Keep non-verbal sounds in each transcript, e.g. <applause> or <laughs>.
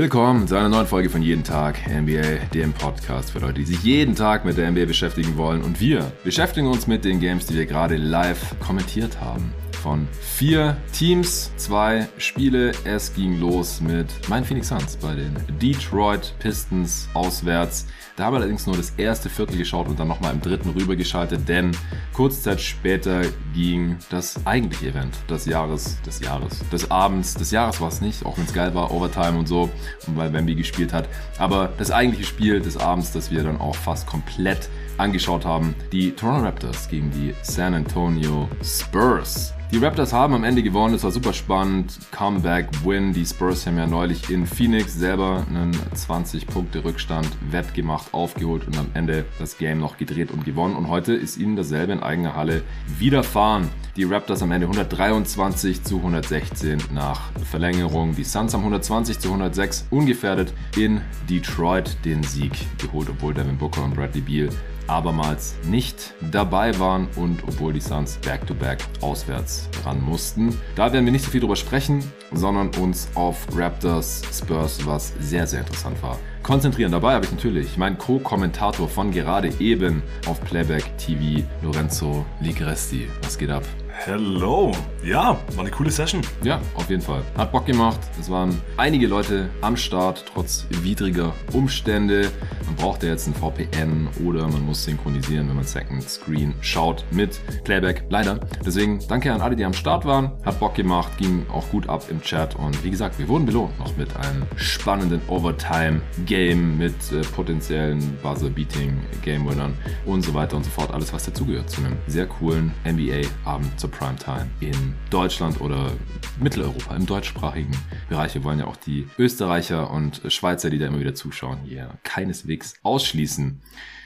Willkommen zu einer neuen Folge von Jeden Tag NBA, dem Podcast für Leute, die sich jeden Tag mit der NBA beschäftigen wollen. Und wir beschäftigen uns mit den Games, die wir gerade live kommentiert haben von vier Teams, zwei Spiele. Es ging los mit meinen Phoenix Suns bei den Detroit Pistons auswärts. Da haben wir allerdings nur das erste Viertel geschaut und dann nochmal im dritten rübergeschaltet, denn kurze Zeit später ging das eigentliche Event des Jahres, des Jahres, des Abends, des Jahres war es nicht, auch wenn es geil war, Overtime und so, und weil Wemby gespielt hat. Aber das eigentliche Spiel des Abends, das wir dann auch fast komplett angeschaut haben, die Toronto Raptors gegen die San Antonio Spurs. Die Raptors haben am Ende gewonnen, es war super spannend. Comeback-Win. Die Spurs haben ja neulich in Phoenix selber einen 20-Punkte-Rückstand wettgemacht, aufgeholt und am Ende das Game noch gedreht und gewonnen. Und heute ist ihnen dasselbe in eigener Halle widerfahren. Die Raptors am Ende 123 zu 116 nach Verlängerung. Die Suns haben 120 zu 106 ungefährdet in Detroit den Sieg geholt, obwohl Devin Booker und Bradley Beal abermals nicht dabei waren und obwohl die Suns back-to-back -back auswärts ran mussten. Da werden wir nicht so viel drüber sprechen, sondern uns auf Raptors Spurs, was sehr, sehr interessant war, konzentrieren. Dabei habe ich natürlich meinen Co-Kommentator von gerade eben auf Playback TV, Lorenzo Ligresti. Was geht ab? Hello. Ja, war eine coole Session. Ja, auf jeden Fall. Hat Bock gemacht. Es waren einige Leute am Start, trotz widriger Umstände. Man braucht ja jetzt ein VPN oder man muss synchronisieren, wenn man Second Screen schaut mit Playback. Leider. Deswegen danke an alle, die am Start waren. Hat Bock gemacht, ging auch gut ab im Chat. Und wie gesagt, wir wurden belohnt noch mit einem spannenden Overtime-Game mit äh, potenziellen Buzzer-Beating-Game-Winnern und so weiter und so fort. Alles, was dazugehört zu einem sehr coolen NBA-Abend zur Primetime in Deutschland oder Mitteleuropa, im deutschsprachigen Bereich. Wir wollen ja auch die Österreicher und Schweizer, die da immer wieder zuschauen, hier keineswegs ausschließen.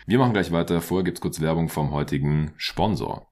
Wir machen gleich weiter. Vorher gibt es kurz Werbung vom heutigen Sponsor.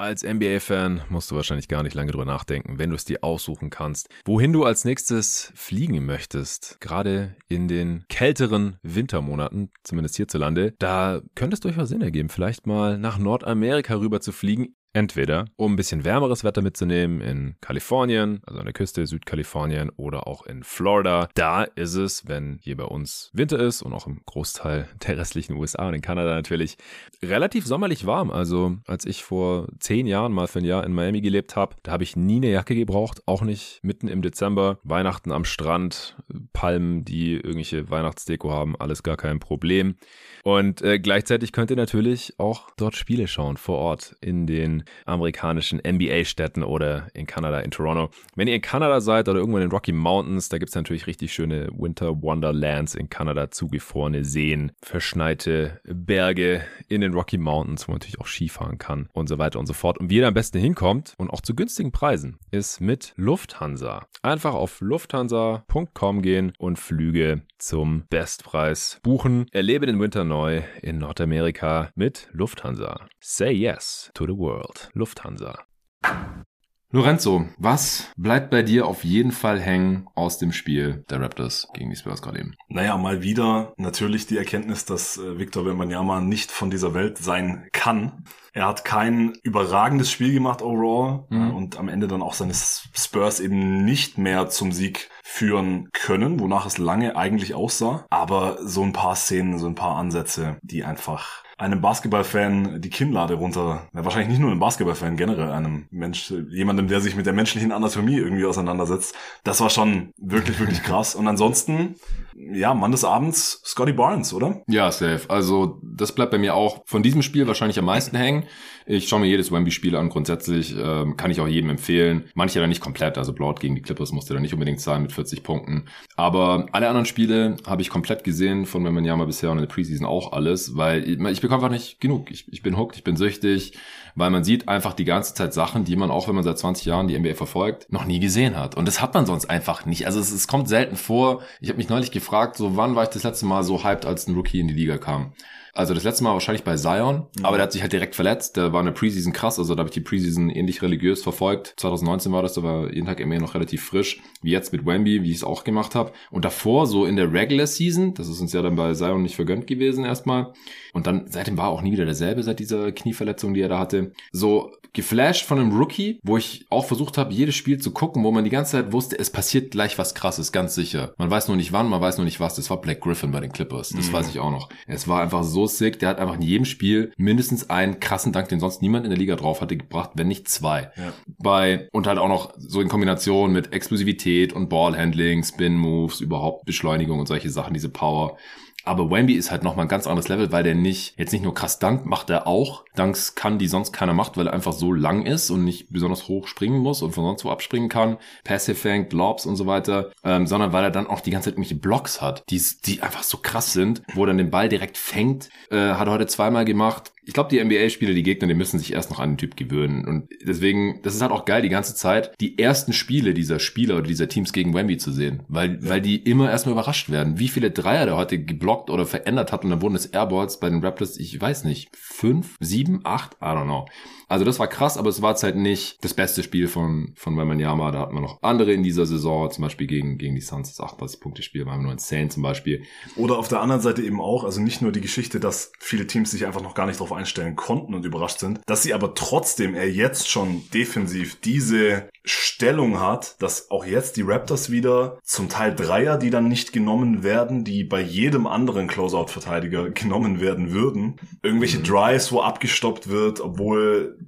Als NBA-Fan musst du wahrscheinlich gar nicht lange drüber nachdenken, wenn du es dir aussuchen kannst, wohin du als nächstes fliegen möchtest. Gerade in den kälteren Wintermonaten, zumindest hierzulande, da könnte es durchaus Sinn ergeben, vielleicht mal nach Nordamerika rüber zu fliegen. Entweder um ein bisschen wärmeres Wetter mitzunehmen in Kalifornien, also an der Küste Südkalifornien oder auch in Florida. Da ist es, wenn hier bei uns Winter ist und auch im Großteil <laughs> der restlichen USA und in Kanada natürlich, relativ sommerlich warm. Also als ich vor zehn Jahren mal für ein Jahr in Miami gelebt habe, da habe ich nie eine Jacke gebraucht, auch nicht mitten im Dezember. Weihnachten am Strand, Palmen, die irgendwelche Weihnachtsdeko haben, alles gar kein Problem. Und äh, gleichzeitig könnt ihr natürlich auch dort Spiele schauen vor Ort in den amerikanischen NBA-Städten oder in Kanada, in Toronto. Wenn ihr in Kanada seid oder irgendwo in den Rocky Mountains, da gibt's natürlich richtig schöne Winter Wonderlands in Kanada, zugefrorene Seen, verschneite Berge in den Rocky Mountains, wo man natürlich auch Skifahren kann und so weiter und so fort. Und wie ihr am besten hinkommt und auch zu günstigen Preisen, ist mit Lufthansa. Einfach auf lufthansa.com gehen und Flüge zum Bestpreis buchen. Erlebe den Winter neu in Nordamerika mit Lufthansa. Say yes to the world. Lufthansa. Lorenzo, was bleibt bei dir auf jeden Fall hängen aus dem Spiel der Raptors gegen die Spurs gerade eben? Naja, mal wieder natürlich die Erkenntnis, dass äh, Victor Wembanyama nicht von dieser Welt sein kann. Er hat kein überragendes Spiel gemacht overall mhm. und am Ende dann auch seine Spurs eben nicht mehr zum Sieg führen können, wonach es lange eigentlich aussah. Aber so ein paar Szenen, so ein paar Ansätze, die einfach einem Basketballfan die Kinnlade runter, ja, wahrscheinlich nicht nur einem Basketballfan, generell einem Mensch, jemandem, der sich mit der menschlichen Anatomie irgendwie auseinandersetzt. Das war schon wirklich, wirklich <laughs> krass. Und ansonsten, ja, Mann des Abends, Scotty Barnes, oder? Ja, safe. Also, das bleibt bei mir auch von diesem Spiel wahrscheinlich am meisten hängen. Ich schaue mir jedes Wemby-Spiel an. Grundsätzlich ähm, kann ich auch jedem empfehlen. Manche dann nicht komplett. Also Blood gegen die Clippers musste da nicht unbedingt sein mit 40 Punkten. Aber alle anderen Spiele habe ich komplett gesehen von Wembanyama bisher und in der Preseason auch alles, weil ich, ich bekomme einfach nicht genug. Ich, ich bin hooked, ich bin süchtig, weil man sieht einfach die ganze Zeit Sachen, die man auch, wenn man seit 20 Jahren die NBA verfolgt, noch nie gesehen hat. Und das hat man sonst einfach nicht. Also es, es kommt selten vor. Ich habe mich neulich gefragt, so wann war ich das letzte Mal so hyped, als ein Rookie in die Liga kam? Also das letzte Mal wahrscheinlich bei Zion, mhm. aber der hat sich halt direkt verletzt. Der war in der Preseason krass, also da habe ich die Preseason ähnlich religiös verfolgt. 2019 war das, da war jeden Tag immer noch relativ frisch, wie jetzt mit Wemby, wie ich es auch gemacht habe. Und davor so in der Regular Season, das ist uns ja dann bei Zion nicht vergönnt gewesen erstmal. Und dann seitdem war auch nie wieder derselbe seit dieser Knieverletzung, die er da hatte. So geflasht von einem Rookie, wo ich auch versucht habe, jedes Spiel zu gucken, wo man die ganze Zeit wusste, es passiert gleich was krasses, ganz sicher. Man weiß nur nicht wann, man weiß nur nicht was. Das war Black Griffin bei den Clippers. Das mhm. weiß ich auch noch. Es war einfach so sick. Der hat einfach in jedem Spiel mindestens einen krassen Dank, den sonst niemand in der Liga drauf hatte, gebracht, wenn nicht zwei. Ja. Bei, und halt auch noch so in Kombination mit Explosivität und Ballhandling, Spin Moves, überhaupt Beschleunigung und solche Sachen, diese Power. Aber Wemby ist halt nochmal ein ganz anderes Level, weil der nicht, jetzt nicht nur krass Dank macht er auch. Danks kann, die sonst keiner macht, weil er einfach so lang ist und nicht besonders hoch springen muss und von sonst wo abspringen kann. Passive Fang, Lobs und so weiter. Ähm, sondern weil er dann auch die ganze Zeit irgendwelche Blocks hat, die, die einfach so krass sind, wo er dann den Ball direkt fängt. Äh, hat er heute zweimal gemacht ich glaube, die NBA-Spieler, die Gegner, die müssen sich erst noch an den Typ gewöhnen. Und deswegen, das ist halt auch geil, die ganze Zeit, die ersten Spiele dieser Spieler oder dieser Teams gegen Wemby zu sehen. Weil, weil die immer erstmal überrascht werden. Wie viele Dreier der heute geblockt oder verändert hat und dann wurden es Airballs bei den Raptors, ich weiß nicht, fünf, sieben, acht, I don't know. Also das war krass, aber es war jetzt halt nicht das beste Spiel von, von Wembanyama. Da hat man noch andere in dieser Saison, zum Beispiel gegen, gegen die Suns, das 38-Punkte-Spiel, war nur insane zum Beispiel. Oder auf der anderen Seite eben auch, also nicht nur die Geschichte, dass viele Teams sich einfach noch gar nicht darauf einstellen konnten und überrascht sind, dass sie aber trotzdem er jetzt schon defensiv diese Stellung hat, dass auch jetzt die Raptors wieder zum Teil Dreier, die dann nicht genommen werden, die bei jedem anderen Closeout-Verteidiger <laughs> genommen werden würden. Irgendwelche mhm. Drives, wo abgestoppt wird, obwohl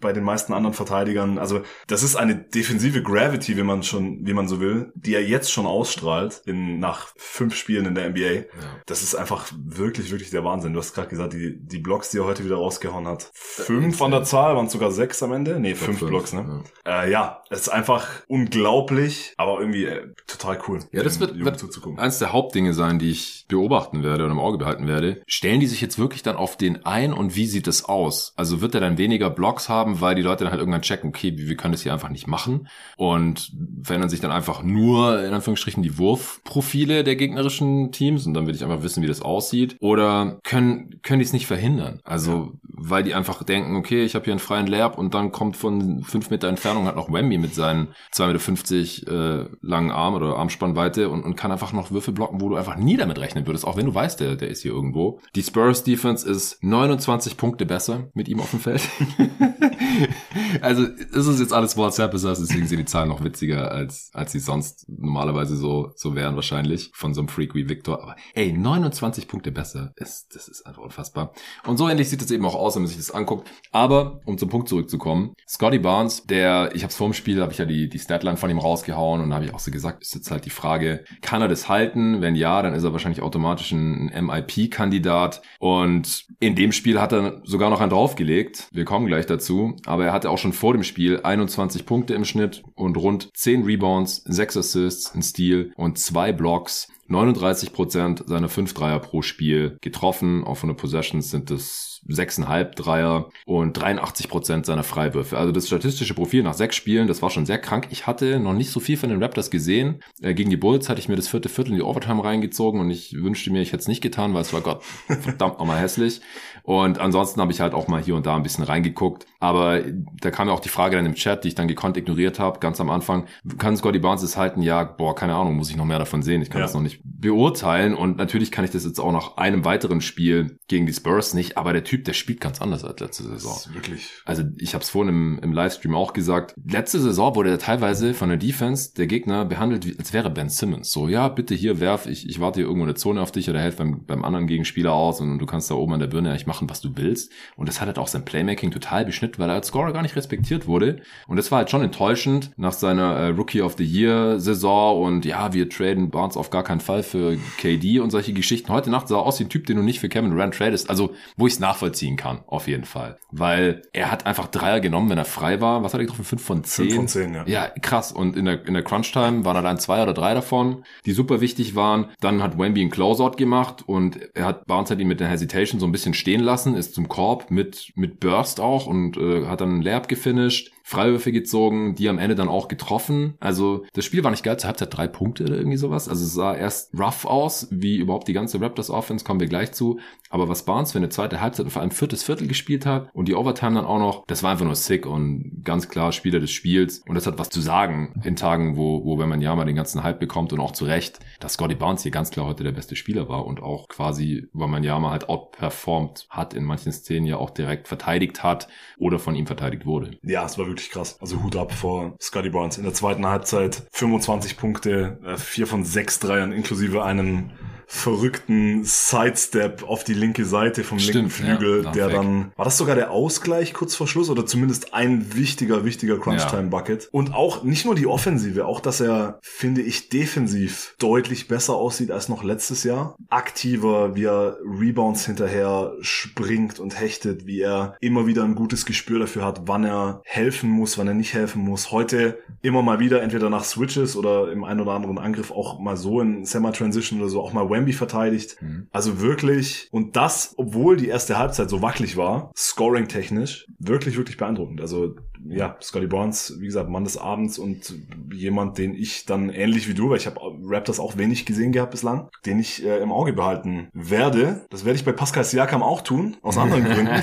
bei den meisten anderen Verteidigern. Also das ist eine defensive Gravity, wie man schon, wie man so will, die er jetzt schon ausstrahlt in nach fünf Spielen in der NBA. Ja. Das ist einfach wirklich, wirklich der Wahnsinn. Du hast gerade gesagt, die die Blocks, die er heute wieder rausgehauen hat, fünf an der Zahl, waren sogar sechs am Ende. Nee, fünf, fünf Blocks, ne? Ja. Äh, ja, es ist einfach unglaublich, aber irgendwie äh, total cool. Ja, das wird, wird eines der Hauptdinge sein, die ich beobachten werde und im Auge behalten werde. Stellen die sich jetzt wirklich dann auf den ein und wie sieht es aus? Also wird er dann weniger Blocks haben, weil die Leute dann halt irgendwann checken, okay, wir können das hier einfach nicht machen und verändern sich dann einfach nur in Anführungsstrichen die Wurfprofile der gegnerischen Teams und dann will ich einfach wissen, wie das aussieht oder können können die es nicht verhindern? Also weil die einfach denken, okay, ich habe hier einen freien Layup und dann kommt von fünf Meter Entfernung halt noch Wemby mit seinen 2,50 Meter äh, langen Arm oder Armspannweite und, und kann einfach noch Würfel blocken, wo du einfach nie damit rechnen würdest, auch wenn du weißt, der, der ist hier irgendwo. Die Spurs Defense ist 29 Punkte besser mit ihm auf dem Feld. <laughs> <laughs> also ist es jetzt alles WhatsApp, deswegen sind die Zahlen noch witziger, als, als sie sonst normalerweise so, so wären wahrscheinlich von so einem Freak wie Victor. Aber ey, 29 Punkte besser, ist, das ist einfach unfassbar. Und so ähnlich sieht es eben auch aus, wenn man sich das anguckt. Aber, um zum Punkt zurückzukommen, Scotty Barnes, der, ich habe es vor dem Spiel, habe ich ja die, die Statline von ihm rausgehauen und habe ich auch so gesagt, ist jetzt halt die Frage, kann er das halten? Wenn ja, dann ist er wahrscheinlich automatisch ein MIP-Kandidat. Und in dem Spiel hat er sogar noch einen draufgelegt. Wir kommen gleich dazu aber er hatte auch schon vor dem Spiel 21 Punkte im Schnitt und rund 10 Rebounds, 6 Assists, ein Steal und 2 Blocks. 39% seiner 5 Dreier pro Spiel getroffen. Auch von den Possessions sind es 6,5 Dreier und 83 Prozent seiner Freiwürfe. Also das statistische Profil nach sechs Spielen, das war schon sehr krank. Ich hatte noch nicht so viel von den Raptors gesehen. Äh, gegen die Bulls hatte ich mir das vierte Viertel in die Overtime reingezogen und ich wünschte mir, ich hätte es nicht getan, weil es war Gott <laughs> verdammt nochmal hässlich. Und ansonsten habe ich halt auch mal hier und da ein bisschen reingeguckt. Aber da kam ja auch die Frage dann im Chat, die ich dann gekonnt ignoriert habe, ganz am Anfang. Kann Scotty Barnes es halten? Ja, boah, keine Ahnung, muss ich noch mehr davon sehen. Ich kann ja. das noch nicht beurteilen. Und natürlich kann ich das jetzt auch nach einem weiteren Spiel gegen die Spurs nicht. Aber der Typ, der spielt ganz anders als letzte Saison. wirklich. Also ich habe es vorhin im, im Livestream auch gesagt. Letzte Saison wurde er teilweise von der Defense der Gegner behandelt, wie, als wäre Ben Simmons. So, ja, bitte hier werf, ich, ich warte hier irgendwo eine Zone auf dich oder helf beim, beim anderen Gegenspieler aus und du kannst da oben an der Birne eigentlich machen, was du willst. Und das hat halt auch sein Playmaking total beschnitten, weil er als Scorer gar nicht respektiert wurde. Und das war halt schon enttäuschend nach seiner äh, Rookie of the Year Saison und ja, wir traden Barnes auf gar keinen Fall für KD und solche Geschichten. Heute Nacht sah er aus wie ein Typ, den du nicht für Kevin Durant tradest. Also, wo ich es nachvollziehen kann, auf jeden Fall. Weil er hat einfach Dreier genommen, wenn er frei war. Was hat er getroffen? Fünf von zehn? Fünf von zehn, ja. Ja, krass. Und in der, in der Crunch-Time waren er dann zwei oder drei davon, die super wichtig waren. Dann hat Wemby einen Closeout gemacht und er hat Barnes hat ihn mit der Hesitation so ein bisschen stehen lassen, ist zum Korb mit, mit Burst auch und äh, hat dann einen Layup gefinisht Freiwürfe gezogen, die am Ende dann auch getroffen. Also das Spiel war nicht geil, zur Halbzeit drei Punkte oder irgendwie sowas. Also es sah erst rough aus, wie überhaupt die ganze Raptors Offense, kommen wir gleich zu. Aber was Barnes für eine zweite Halbzeit und vor allem viertes Viertel gespielt hat und die Overtime dann auch noch, das war einfach nur sick und ganz klar Spieler des Spiels. Und das hat was zu sagen in Tagen, wo, wo wenn man ja mal den ganzen Hype bekommt und auch zu Recht, dass Scotty Barnes hier ganz klar heute der beste Spieler war und auch quasi, weil man ja mal halt outperformt hat, in manchen Szenen ja auch direkt verteidigt hat oder von ihm verteidigt wurde. Ja, es war wirklich krass. Also Hut ab vor Scotty Barnes. In der zweiten Halbzeit 25 Punkte, 4 äh, von 6 Dreiern inklusive einem verrückten Sidestep auf die linke Seite vom Stimmt, linken Flügel, ja, der weg. dann, war das sogar der Ausgleich kurz vor Schluss oder zumindest ein wichtiger, wichtiger Crunch-Time-Bucket? Ja. Und auch nicht nur die Offensive, auch dass er, finde ich, defensiv deutlich besser aussieht als noch letztes Jahr. Aktiver, wie er Rebounds hinterher springt und hechtet, wie er immer wieder ein gutes Gespür dafür hat, wann er helfen muss, wann er nicht helfen muss. Heute immer mal wieder, entweder nach Switches oder im einen oder anderen Angriff auch mal so in Semi-Transition oder so, auch mal Wemby verteidigt. Mhm. Also wirklich, und das, obwohl die erste Halbzeit so wackelig war, scoring-technisch, wirklich, wirklich beeindruckend. Also ja, Scotty Barnes, wie gesagt, Mann des Abends und jemand, den ich dann ähnlich wie du, weil ich habe Raptors auch wenig gesehen gehabt bislang, den ich äh, im Auge behalten werde. Das werde ich bei Pascal Siakam auch tun, aus anderen <laughs> Gründen. <laughs>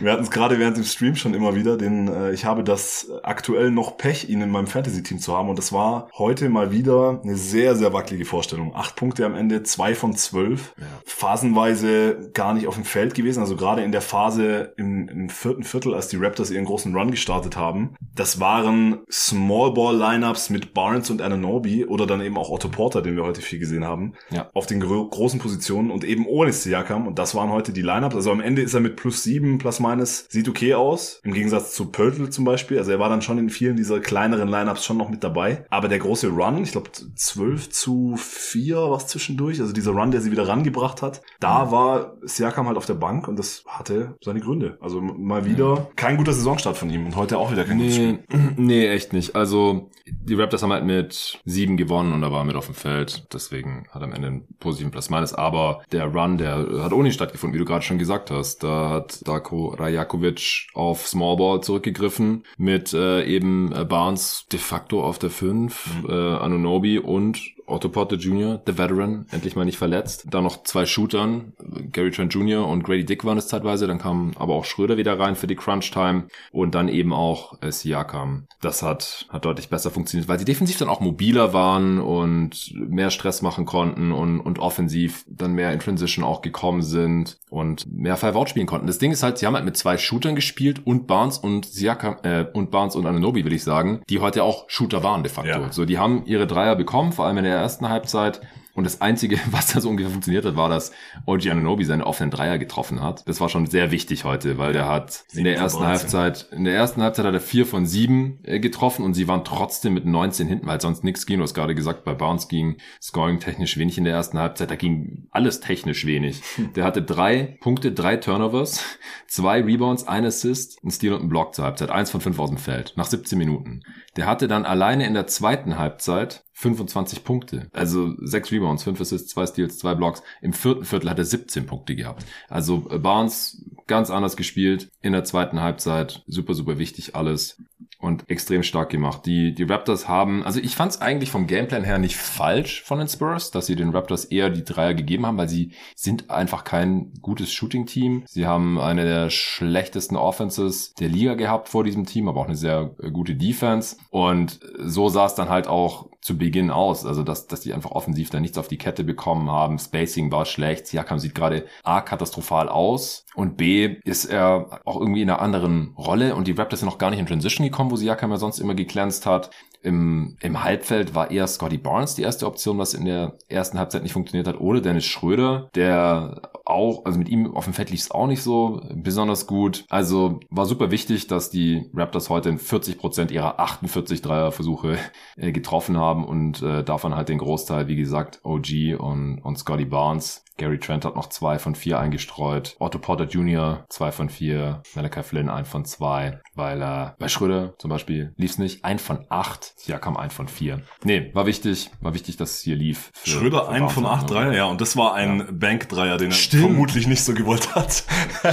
Wir hatten es gerade während dem Stream schon immer wieder, denn äh, ich habe das aktuell noch Pech, ihn in meinem Fantasy-Team zu haben und das war heute mal wieder eine sehr, sehr wackelige Vorstellung. Acht Punkte am Ende, zwei von zwölf. Ja. Phasenweise gar nicht auf dem Feld gewesen, also gerade in der Phase im, im vierten Viertel, als die Raptors ihren großen Run gestartet haben. Das waren Small Ball Lineups mit Barnes und Ananobi oder dann eben auch Otto Porter, den wir heute viel gesehen haben, ja. auf den gro großen Positionen und eben ohne Siakam. Und das waren heute die Lineups. Also am Ende ist er mit plus sieben, plus minus, sieht okay aus. Im Gegensatz zu Pöltl zum Beispiel. Also er war dann schon in vielen dieser kleineren Lineups schon noch mit dabei. Aber der große Run, ich glaube 12 zu 4 was zwischendurch, also dieser Run, der sie wieder rangebracht hat, da war Siakam halt auf der Bank und das hatte seine Gründe. Also mal wieder kein guter Saison Saisonstart von ihm und heute auch wieder kein nee, Spiel. <clears throat> Nee, echt nicht. Also die Raptors haben halt mit sieben gewonnen und da war er mit auf dem Feld. Deswegen hat er am Ende einen positiven Plus minus. Aber der Run, der hat ohne stattgefunden, wie du gerade schon gesagt hast. Da hat Darko Rajakovic auf Small Ball zurückgegriffen mit äh, eben äh, Barnes de facto auf der 5, mhm. äh, Anunobi und Otto Porter Jr., The Veteran, endlich mal nicht verletzt. Dann noch zwei Shootern, Gary Trent Jr. und Grady Dick waren es zeitweise. Dann kam aber auch Schröder wieder rein für die Crunch Time und dann eben auch äh, Siakam. Das hat, hat deutlich besser funktioniert, weil sie defensiv dann auch mobiler waren und mehr Stress machen konnten und, und offensiv dann mehr in Transition auch gekommen sind und mehr Five Out spielen konnten. Das Ding ist halt, sie haben halt mit zwei Shootern gespielt und Barnes und Siakam, äh, und Barnes und Ananobi, will ich sagen, die heute auch Shooter waren de facto. Ja. So, die haben ihre Dreier bekommen, vor allem in der ersten Halbzeit. Und das Einzige, <laughs> was da so ungefähr funktioniert hat, war, dass OG Ananobi seine offenen Dreier getroffen hat. Das war schon sehr wichtig heute, weil der hat in der ersten Halbzeit, in der ersten Halbzeit hat er vier von sieben äh, getroffen und sie waren trotzdem mit 19 hinten, weil sonst nichts ging. Du hast gerade gesagt, bei Bounce ging Scoring technisch wenig in der ersten Halbzeit. Da ging alles technisch wenig. <laughs> Der hatte drei Punkte, drei Turnovers, zwei Rebounds, ein Assist, ein Steal und ein Block zur Halbzeit. Eins von fünf aus dem Feld. Nach 17 Minuten. Der hatte dann alleine in der zweiten Halbzeit 25 Punkte. Also sechs Rebounds, fünf Assists, zwei Steals, zwei Blocks. Im vierten Viertel hat er 17 Punkte gehabt. Also äh, Barnes ganz anders gespielt in der zweiten Halbzeit. Super, super wichtig alles und extrem stark gemacht. Die, die Raptors haben, also ich fand es eigentlich vom Gameplan her nicht falsch von den Spurs, dass sie den Raptors eher die Dreier gegeben haben, weil sie sind einfach kein gutes Shooting-Team. Sie haben eine der schlechtesten Offenses der Liga gehabt vor diesem Team, aber auch eine sehr äh, gute Defense. Und so sah es dann halt auch zu Beginn aus. Also, dass, dass die einfach offensiv da nichts auf die Kette bekommen haben. Spacing war schlecht. Siakam sieht gerade A, katastrophal aus. Und B, ist er auch irgendwie in einer anderen Rolle. Und die Raptors sind noch gar nicht in Transition gekommen, wo Siakam ja sonst immer geglänzt hat. Im, Im Halbfeld war eher Scotty Barnes die erste Option, was in der ersten Halbzeit nicht funktioniert hat, oder Dennis Schröder, der auch, also mit ihm auf dem Feld lief es auch nicht so besonders gut. Also war super wichtig, dass die Raptors heute in 40 Prozent ihrer 48 Dreierversuche äh, getroffen haben und äh, davon halt den Großteil, wie gesagt, OG und, und Scotty Barnes. Gary Trent hat noch zwei von vier eingestreut. Otto Porter Jr. zwei von vier. Malachi Flynn ein von zwei. Weil äh, bei Schröder zum Beispiel lief's nicht. Ein von acht. Ja, kam ein von vier. Nee, war wichtig. War wichtig, dass es hier lief. Für, Schröder für ein von acht Dreier, ja. Und das war ein ja. Bank-Dreier, den er Stimmt. Vermutlich nicht so gewollt hat.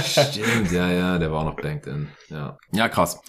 Stimmt, ja, ja. Der war auch noch banked in. Ja, ja krass.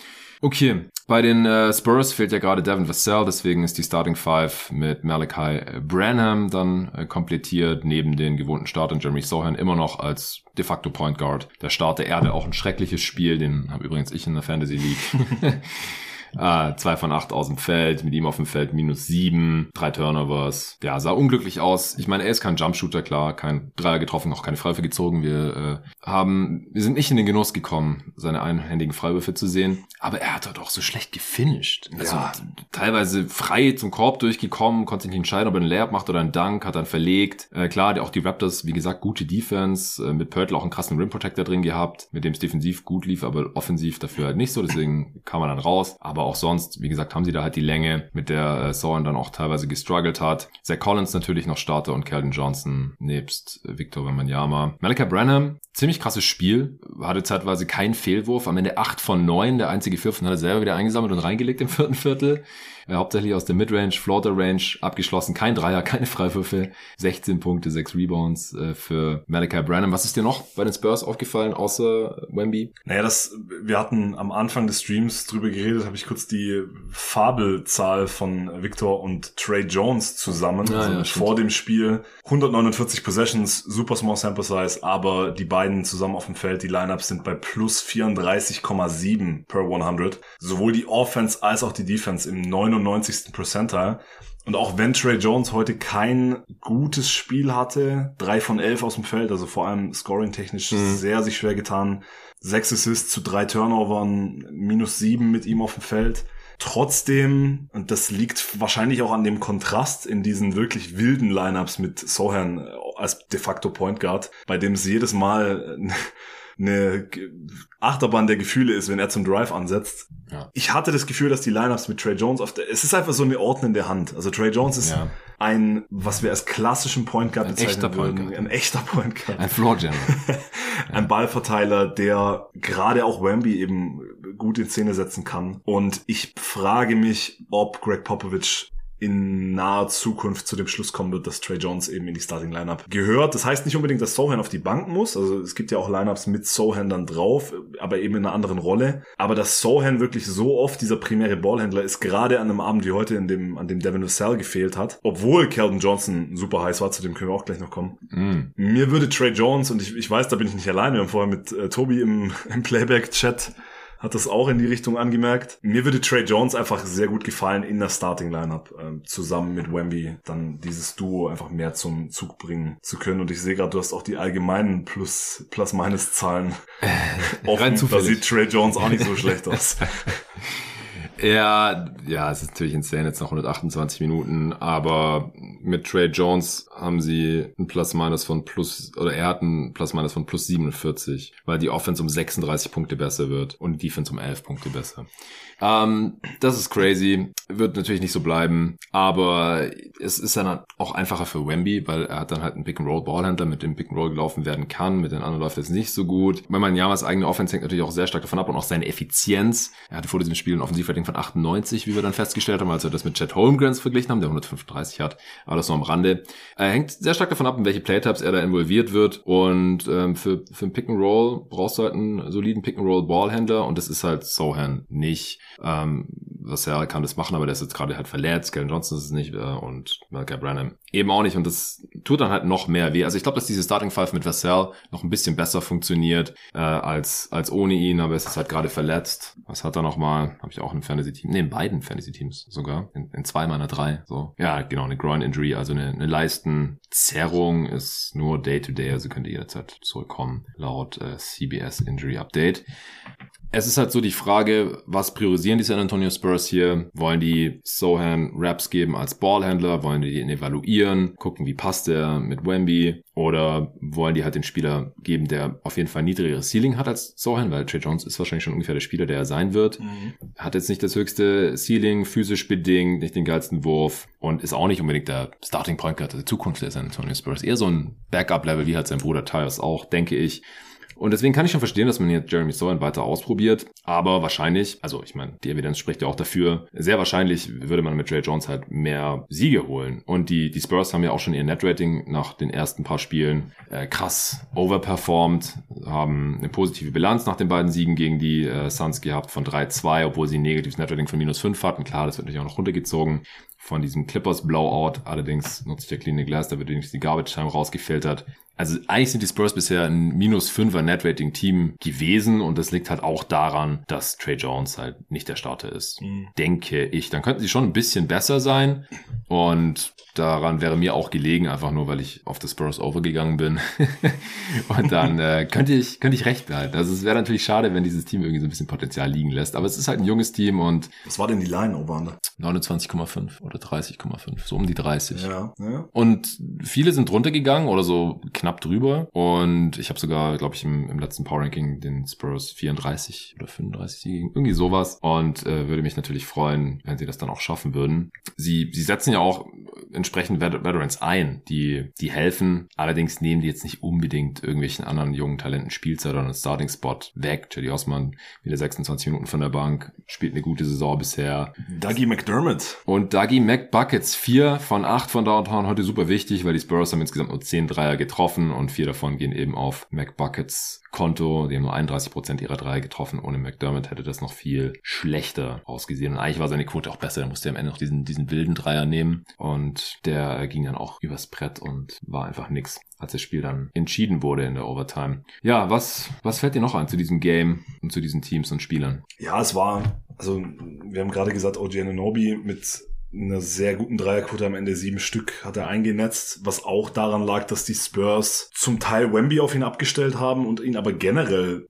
Okay, bei den äh, Spurs fehlt ja gerade Devin Vassell, deswegen ist die Starting Five mit Malachi Branham dann äh, komplettiert, neben den gewohnten Startern Jeremy Sohan immer noch als de facto Point Guard. Der Start der Erde auch ein schreckliches Spiel, den habe übrigens ich in der Fantasy League. <laughs> Äh, zwei von acht aus dem Feld, mit ihm auf dem Feld minus sieben, drei Turnovers. Ja, sah unglücklich aus. Ich meine, er ist kein Jumpshooter, klar, kein Dreier getroffen, auch keine Freiwürfe gezogen. Wir äh, haben, wir sind nicht in den Genuss gekommen, seine einhändigen Freiwürfe zu sehen. Aber er hat dort auch so schlecht gefinisht. Also ja. teilweise frei zum Korb durchgekommen, konnte sich nicht entscheiden, ob er einen Layup macht oder einen Dunk, hat dann verlegt. Äh, klar, auch die Raptors, wie gesagt, gute Defense, äh, mit Pörtl auch einen krassen Rim Protector drin gehabt, mit dem es defensiv gut lief, aber offensiv dafür halt nicht so, deswegen kam er dann raus. Aber aber auch sonst, wie gesagt, haben sie da halt die Länge, mit der äh, Soren dann auch teilweise gestruggelt hat. Zach Collins natürlich noch Starter und Calvin Johnson nebst äh, Victor Wembanyama. Malika Branham, ziemlich krasses Spiel, hatte zeitweise keinen Fehlwurf, am Ende 8 von 9, der einzige Pfiff, hat er selber wieder eingesammelt und reingelegt im vierten Viertel äh, hauptsächlich aus der Midrange, Floater Range abgeschlossen. Kein Dreier, <laughs> keine Freiwürfe. 16 Punkte, 6 Rebounds äh, für Malachi Branham. Was ist dir noch bei den Spurs aufgefallen, außer Wemby? Naja, das, wir hatten am Anfang des Streams drüber geredet, habe ich kurz die Fabelzahl von Victor und Trey Jones zusammen. Ah, also ja, vor dem Spiel 149 Possessions, super small sample size, aber die beiden zusammen auf dem Feld, die Lineups sind bei plus 34,7 per 100. Sowohl die Offense als auch die Defense im 99 99. Percentile. Und auch wenn Trey Jones heute kein gutes Spiel hatte, drei von elf aus dem Feld, also vor allem scoring-technisch mhm. sehr sich schwer getan. Sechs Assists zu drei Turnovern, minus sieben mit ihm auf dem Feld. Trotzdem, und das liegt wahrscheinlich auch an dem Kontrast in diesen wirklich wilden Lineups mit Sohan als de facto Point Guard, bei dem es jedes Mal eine Achterbahn der Gefühle ist, wenn er zum Drive ansetzt. Ja. Ich hatte das Gefühl, dass die Lineups mit Trey Jones auf der, es ist einfach so eine ordnende Hand. Also Trey Jones ist ja. ein, was wir als klassischen Point Guard ein bezeichnen würden. Point ein echter Point Guard. Ein Floor General. <laughs> ein Ballverteiler, der gerade auch Wemby eben gut in Szene setzen kann. Und ich frage mich, ob Greg Popovich in naher Zukunft zu dem Schluss kommen wird, dass Trey Jones eben in die Starting Lineup gehört. Das heißt nicht unbedingt, dass Sohan auf die Bank muss. Also es gibt ja auch Lineups mit Sohan dann drauf, aber eben in einer anderen Rolle. Aber dass Sohan wirklich so oft dieser primäre Ballhändler ist, gerade an einem Abend wie heute, in dem, an dem Devin Vassell gefehlt hat, obwohl Keldon Johnson super heiß war, zu dem können wir auch gleich noch kommen. Mm. Mir würde Trey Jones, und ich, ich weiß, da bin ich nicht alleine, wir haben vorher mit äh, Tobi im, <laughs> im Playback-Chat hat das auch in die Richtung angemerkt. Mir würde Trey Jones einfach sehr gut gefallen in der Starting Lineup äh, zusammen mit Wemby dann dieses Duo einfach mehr zum Zug bringen zu können. Und ich sehe gerade, du hast auch die allgemeinen Plus Plus Minus Zahlen <laughs> offen. Da sieht Trey Jones auch nicht so schlecht <laughs> aus. Ja, ja, es ist natürlich insane jetzt noch 128 Minuten, aber mit Trey Jones haben sie ein Plus-Minus von plus, oder er hat ein Plus-Minus von plus 47, weil die Offense um 36 Punkte besser wird und die Defense um 11 Punkte besser. Ähm, das ist crazy. Wird natürlich nicht so bleiben. Aber es ist dann auch einfacher für Wemby, weil er hat dann halt einen Pick-and-Roll-Ballhändler, mit dem Pick-and-Roll gelaufen werden kann. Mit den anderen läuft es nicht so gut. Weil man Yamas eigene Offense hängt natürlich auch sehr stark davon ab und auch seine Effizienz. Er hatte vor diesem Spiel ein Offensivrating von 98, wie wir dann festgestellt haben, als wir das mit Chad Holmgrens verglichen haben, der 135 hat. Aber das nur am Rande. Er hängt sehr stark davon ab, in welche Playtypes er da involviert wird. Und ähm, für, für ein Pick-and-Roll brauchst du halt einen soliden Pick-and-Roll-Ballhändler und das ist halt Sohan nicht. Ähm, Vassell kann das machen, aber der ist jetzt gerade halt verletzt. Kellen Johnson ist es nicht äh, und Malcolm Branham eben auch nicht. Und das tut dann halt noch mehr weh. Also ich glaube, dass diese Starting Five mit Vassell noch ein bisschen besser funktioniert äh, als als ohne ihn, aber es ist halt gerade verletzt. Was hat er noch mal? Habe ich auch ein Fantasy-Team? Ne, in beiden Fantasy-Teams sogar. In, in zwei meiner drei. So ja, genau, eine Groin-Injury, also eine, eine Leistenzerrung ist nur Day-to-Day, -Day, also könnt ihr jederzeit zurückkommen laut äh, CBS Injury Update. Es ist halt so die Frage, was priorisieren die San Antonio Spurs hier? Wollen die Sohan Raps geben als Ballhändler? Wollen die ihn evaluieren? Gucken, wie passt er mit Wemby? Oder wollen die halt den Spieler geben, der auf jeden Fall niedrigeres Ceiling hat als Sohan? Weil Trey Jones ist wahrscheinlich schon ungefähr der Spieler, der er sein wird. Mhm. Hat jetzt nicht das höchste Ceiling, physisch bedingt, nicht den geilsten Wurf und ist auch nicht unbedingt der Starting Point Guard der Zukunft der San Antonio Spurs. Eher so ein Backup-Level, wie halt sein Bruder Tyus auch, denke ich. Und deswegen kann ich schon verstehen, dass man jetzt Jeremy Sohan weiter ausprobiert. Aber wahrscheinlich, also ich meine, die Evidenz spricht ja auch dafür, sehr wahrscheinlich würde man mit Trey Jones halt mehr Siege holen. Und die, die Spurs haben ja auch schon ihr Netrating nach den ersten paar Spielen äh, krass overperformed, haben eine positive Bilanz nach den beiden Siegen gegen die äh, Suns gehabt von 3-2, obwohl sie ein negatives Netrating von minus 5 hatten. Klar, das wird natürlich auch noch runtergezogen von diesem Clippers Blowout. Allerdings nutzt der Clean Glass, da wird wenigstens die Garbage Time rausgefiltert. Also eigentlich sind die Spurs bisher ein minus 5er Net-Rating Team gewesen und das liegt halt auch daran, dass Trey Jones halt nicht der Starter ist. Mhm. Denke ich. Dann könnten sie schon ein bisschen besser sein und daran wäre mir auch gelegen, einfach nur, weil ich auf das Spurs overgegangen bin. <laughs> und dann äh, könnte ich könnte ich recht behalten. Also es wäre natürlich schade, wenn dieses Team irgendwie so ein bisschen Potenzial liegen lässt. Aber es ist halt ein junges Team und was war denn die Line over 29,5 oder 30,5, so um die 30. Ja, ja. Und viele sind runtergegangen oder so knapp drüber. Und ich habe sogar, glaube ich, im, im letzten Power Ranking den Spurs 34 oder 35 Siege, irgendwie sowas. Und äh, würde mich natürlich freuen, wenn sie das dann auch schaffen würden. Sie, sie setzen ja auch entsprechend Veterans ein, die, die helfen. Allerdings nehmen die jetzt nicht unbedingt irgendwelchen anderen jungen Talenten Spielzeit oder einen Starting-Spot weg. Jody Osman wieder 26 Minuten von der Bank, spielt eine gute Saison bisher. Dougie McDermott. Und Dougie McBuckets, vier von acht von Downtown, heute super wichtig, weil die Spurs haben insgesamt nur 10 Dreier getroffen und vier davon gehen eben auf McBuckets Konto. Die haben nur 31 Prozent ihrer Dreier getroffen. Ohne McDermott hätte das noch viel schlechter ausgesehen. Und eigentlich war seine Quote auch besser. Er musste am Ende noch diesen, diesen wilden Dreier nehmen. Und der ging dann auch übers Brett und war einfach nix als das Spiel dann entschieden wurde in der Overtime. Ja, was, was fällt dir noch ein zu diesem Game und zu diesen Teams und Spielern? Ja, es war, also wir haben gerade gesagt, OG Ananobi mit einer sehr guten Dreierquote am Ende sieben Stück hat er eingenetzt, was auch daran lag, dass die Spurs zum Teil Wemby auf ihn abgestellt haben und ihn aber generell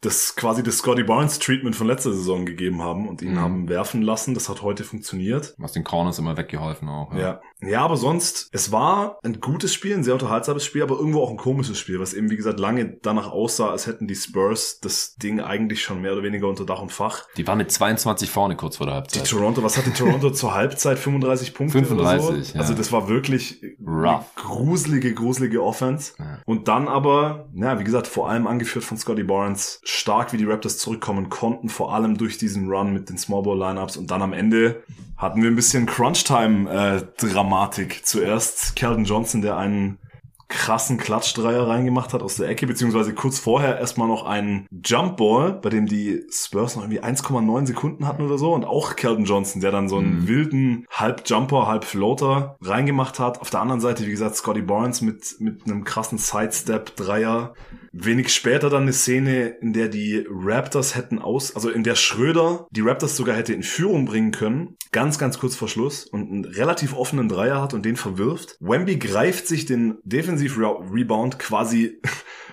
das quasi das Scotty Barnes Treatment von letzter Saison gegeben haben und ihn mhm. haben werfen lassen. Das hat heute funktioniert. Was den Corners immer weggeholfen auch. Ja. ja. ja. aber sonst, es war ein gutes Spiel, ein sehr unterhaltsames Spiel, aber irgendwo auch ein komisches Spiel, was eben, wie gesagt, lange danach aussah, als hätten die Spurs das Ding eigentlich schon mehr oder weniger unter Dach und Fach. Die waren mit 22 vorne kurz vor der Halbzeit. Die Toronto, was hatte Toronto zur Halbzeit? 35 Punkte 35, oder so? Ja. Also das war wirklich Rough. gruselige, gruselige Offense. Ja. Und dann aber, na, wie gesagt, vor allem angeführt von Scotty Barnes, stark wie die Raptors zurückkommen konnten, vor allem durch diesen Run mit den Small Ball Lineups und dann am Ende hatten wir ein bisschen Crunch Time äh, Dramatik. Zuerst Calvin Johnson, der einen krassen Klatschdreier reingemacht hat aus der Ecke, beziehungsweise kurz vorher erstmal noch einen Jumpball, bei dem die Spurs noch irgendwie 1,9 Sekunden hatten oder so und auch Calvin Johnson, der dann so einen mhm. wilden Halb-Jumper, Halb-Floater reingemacht hat. Auf der anderen Seite, wie gesagt, Scotty Barnes mit, mit einem krassen Sidestep-Dreier Wenig später dann eine Szene, in der die Raptors hätten aus, also in der Schröder die Raptors sogar hätte in Führung bringen können, ganz, ganz kurz vor Schluss und einen relativ offenen Dreier hat und den verwirft. Wemby greift sich den Defensiv-Rebound quasi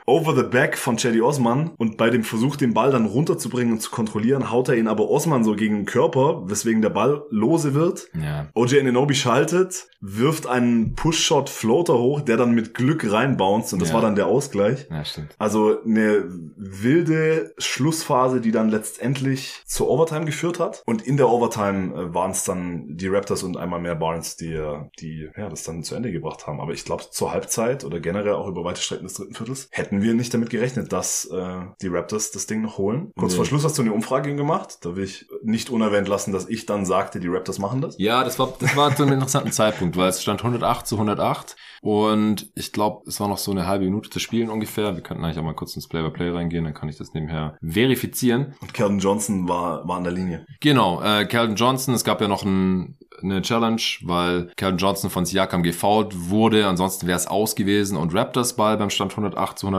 over the back von Chaddy Osman und bei dem Versuch, den Ball dann runterzubringen und zu kontrollieren, haut er ihn aber Osman so gegen den Körper, weswegen der Ball lose wird. Ja. OJ Ananobi schaltet, wirft einen Push-Shot-Floater hoch, der dann mit Glück reinbounced und das ja. war dann der Ausgleich. Ja, stimmt. Also eine wilde Schlussphase, die dann letztendlich zur Overtime geführt hat. Und in der Overtime äh, waren es dann die Raptors und einmal mehr Barnes, die, äh, die ja, das dann zu Ende gebracht haben. Aber ich glaube, zur Halbzeit oder generell auch über weite Strecken des dritten Viertels hätten wir nicht damit gerechnet, dass äh, die Raptors das Ding noch holen. Kurz nee. vor Schluss hast du eine Umfrage gemacht. Da will ich nicht unerwähnt lassen, dass ich dann sagte, die Raptors machen das. Ja, das war, das war zu einem interessanten Zeitpunkt, weil es stand 108 zu 108. Und ich glaube, es war noch so eine halbe Minute zu spielen ungefähr. Wir könnten eigentlich auch mal kurz ins Play-by-Play -play reingehen, dann kann ich das nebenher verifizieren. Und Calvin Johnson war, war an der Linie. Genau, äh, Calvin Johnson, es gab ja noch ein, eine Challenge, weil Calvin Johnson von Siakam gefoult wurde. Ansonsten wäre es aus gewesen und Raptors Ball beim Stand 108 zu 108.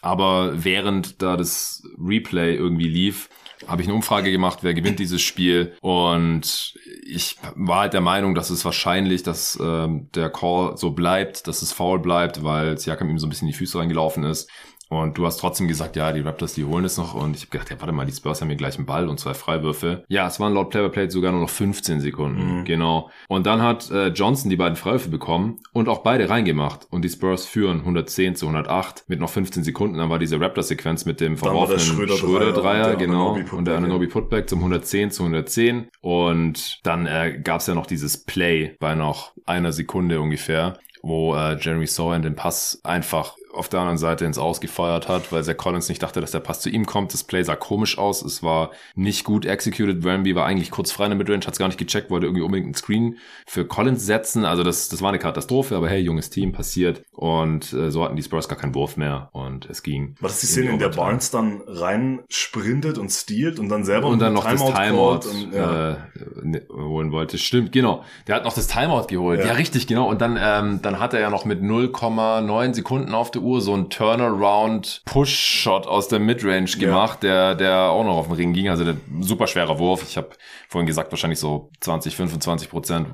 Aber während da das Replay irgendwie lief, habe ich eine Umfrage gemacht, wer gewinnt dieses Spiel und ich war halt der Meinung, dass es wahrscheinlich, dass ähm, der Call so bleibt, dass es faul bleibt, weil Siakam ihm so ein bisschen in die Füße reingelaufen ist. Und du hast trotzdem gesagt, ja, die Raptors, die holen es noch. Und ich habe gedacht, ja, warte mal, die Spurs haben hier gleich einen Ball und zwei Freiwürfe. Ja, es waren laut Play-by-Play sogar nur noch 15 Sekunden. Mhm. Genau. Und dann hat äh, Johnson die beiden Freiwürfe bekommen und auch beide reingemacht. Und die Spurs führen 110 zu 108 mit noch 15 Sekunden. Dann war diese Raptor-Sequenz mit dem verworfenen Schröder-Dreier, Schröder genau. Und der Ananobi Putback zum 110 zu 110. Und dann äh, gab es ja noch dieses Play bei noch einer Sekunde ungefähr wo äh, Jeremy Sohan den Pass einfach auf der anderen Seite ins Ausgefeuert hat, weil Zach Collins nicht dachte, dass der Pass zu ihm kommt. Das Play sah komisch aus. Es war nicht gut executed. Wemby war eigentlich kurz frei in der Midrange, hat es gar nicht gecheckt, wollte irgendwie unbedingt einen Screen für Collins setzen. Also das, das war eine Katastrophe, aber hey, junges Team passiert. Und äh, so hatten die Spurs gar keinen Wurf mehr und es ging. War das die Szene, in, der Barnes dann rein sprintet und stealt und dann selber und dann noch Timeout das Timeout und, ja. äh, ne, holen wollte? Stimmt, genau. Der hat noch das Timeout geholt. Ja, ja richtig, genau. Und dann, ähm, dann hat er ja noch mit 0,9 Sekunden auf der Uhr so ein Turnaround Push-Shot aus der Midrange gemacht, ja. der, der auch noch auf den Ring ging. Also der super schwerer Wurf. Ich habe vorhin gesagt, wahrscheinlich so 20, 25 Prozent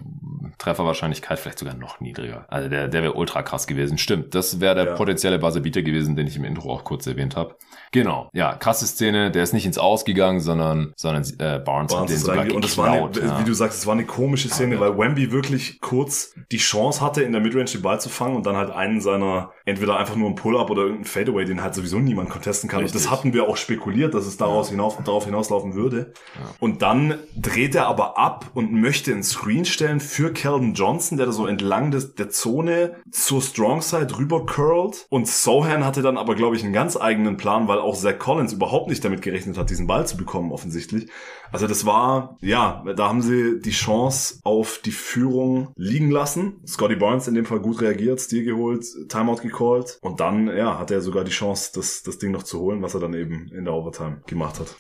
Trefferwahrscheinlichkeit, vielleicht sogar noch niedriger. Also der, der wäre ultra krass gewesen. Stimmt, das wäre der ja. potenzielle Buzzerbeater gewesen, den ich im Intro auch kurz erwähnt habe. Genau, ja, krasse Szene. Der ist nicht ins Ausgegangen, sondern, sondern äh, Barnes, Barnes hat den sogar Und das war, eine, ja. wie du sagst, es war eine komische Szene, ja. weil Wemby wirklich kurz die Chance hatte, in der Midrange den Ball zu fangen und dann halt einen seiner, entweder einfach nur ein Pull-Up oder irgendein Fadeaway, den halt sowieso niemand contesten kann. Richtig. Und das hatten wir auch spekuliert, dass es daraus hinaus, darauf hinauslaufen würde. Und dann dreht er aber ab und möchte einen Screen stellen für Calvin Johnson, der da so entlang des, der Zone zur Strong Side rüber curlt. Und Sohan hatte dann aber, glaube ich, einen ganz eigenen Plan, weil auch Zach Collins überhaupt nicht damit gerechnet hat, diesen Ball zu bekommen, offensichtlich. Also das war, ja, da haben sie die Chance auf die Führung liegen lassen. Scotty Barnes in dem Fall gut reagiert, Stil geholt, Timeout gecallt. Und dann, ja, hat er sogar die Chance, das, das Ding noch zu holen, was er dann eben in der Overtime gemacht hat.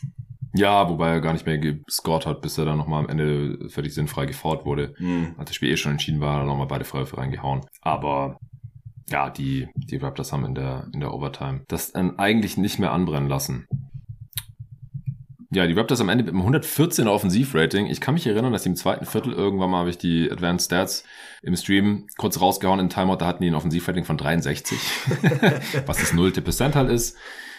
Ja, wobei er gar nicht mehr gescored hat, bis er dann nochmal am Ende völlig sinnfrei gefault wurde. Mhm. Als das Spiel eh schon entschieden war, hat er nochmal beide Freiwürfe reingehauen. Aber ja, die, die Raptors haben in der, in der Overtime das dann eigentlich nicht mehr anbrennen lassen. Ja, die Raptors am Ende mit einem 114 Offensivrating. Ich kann mich erinnern, dass die im zweiten Viertel irgendwann mal habe ich die Advanced Stats im Stream kurz rausgehauen im Timeout, da hatten die ein Offensivrating von 63, <laughs> was das nullte Percentile ist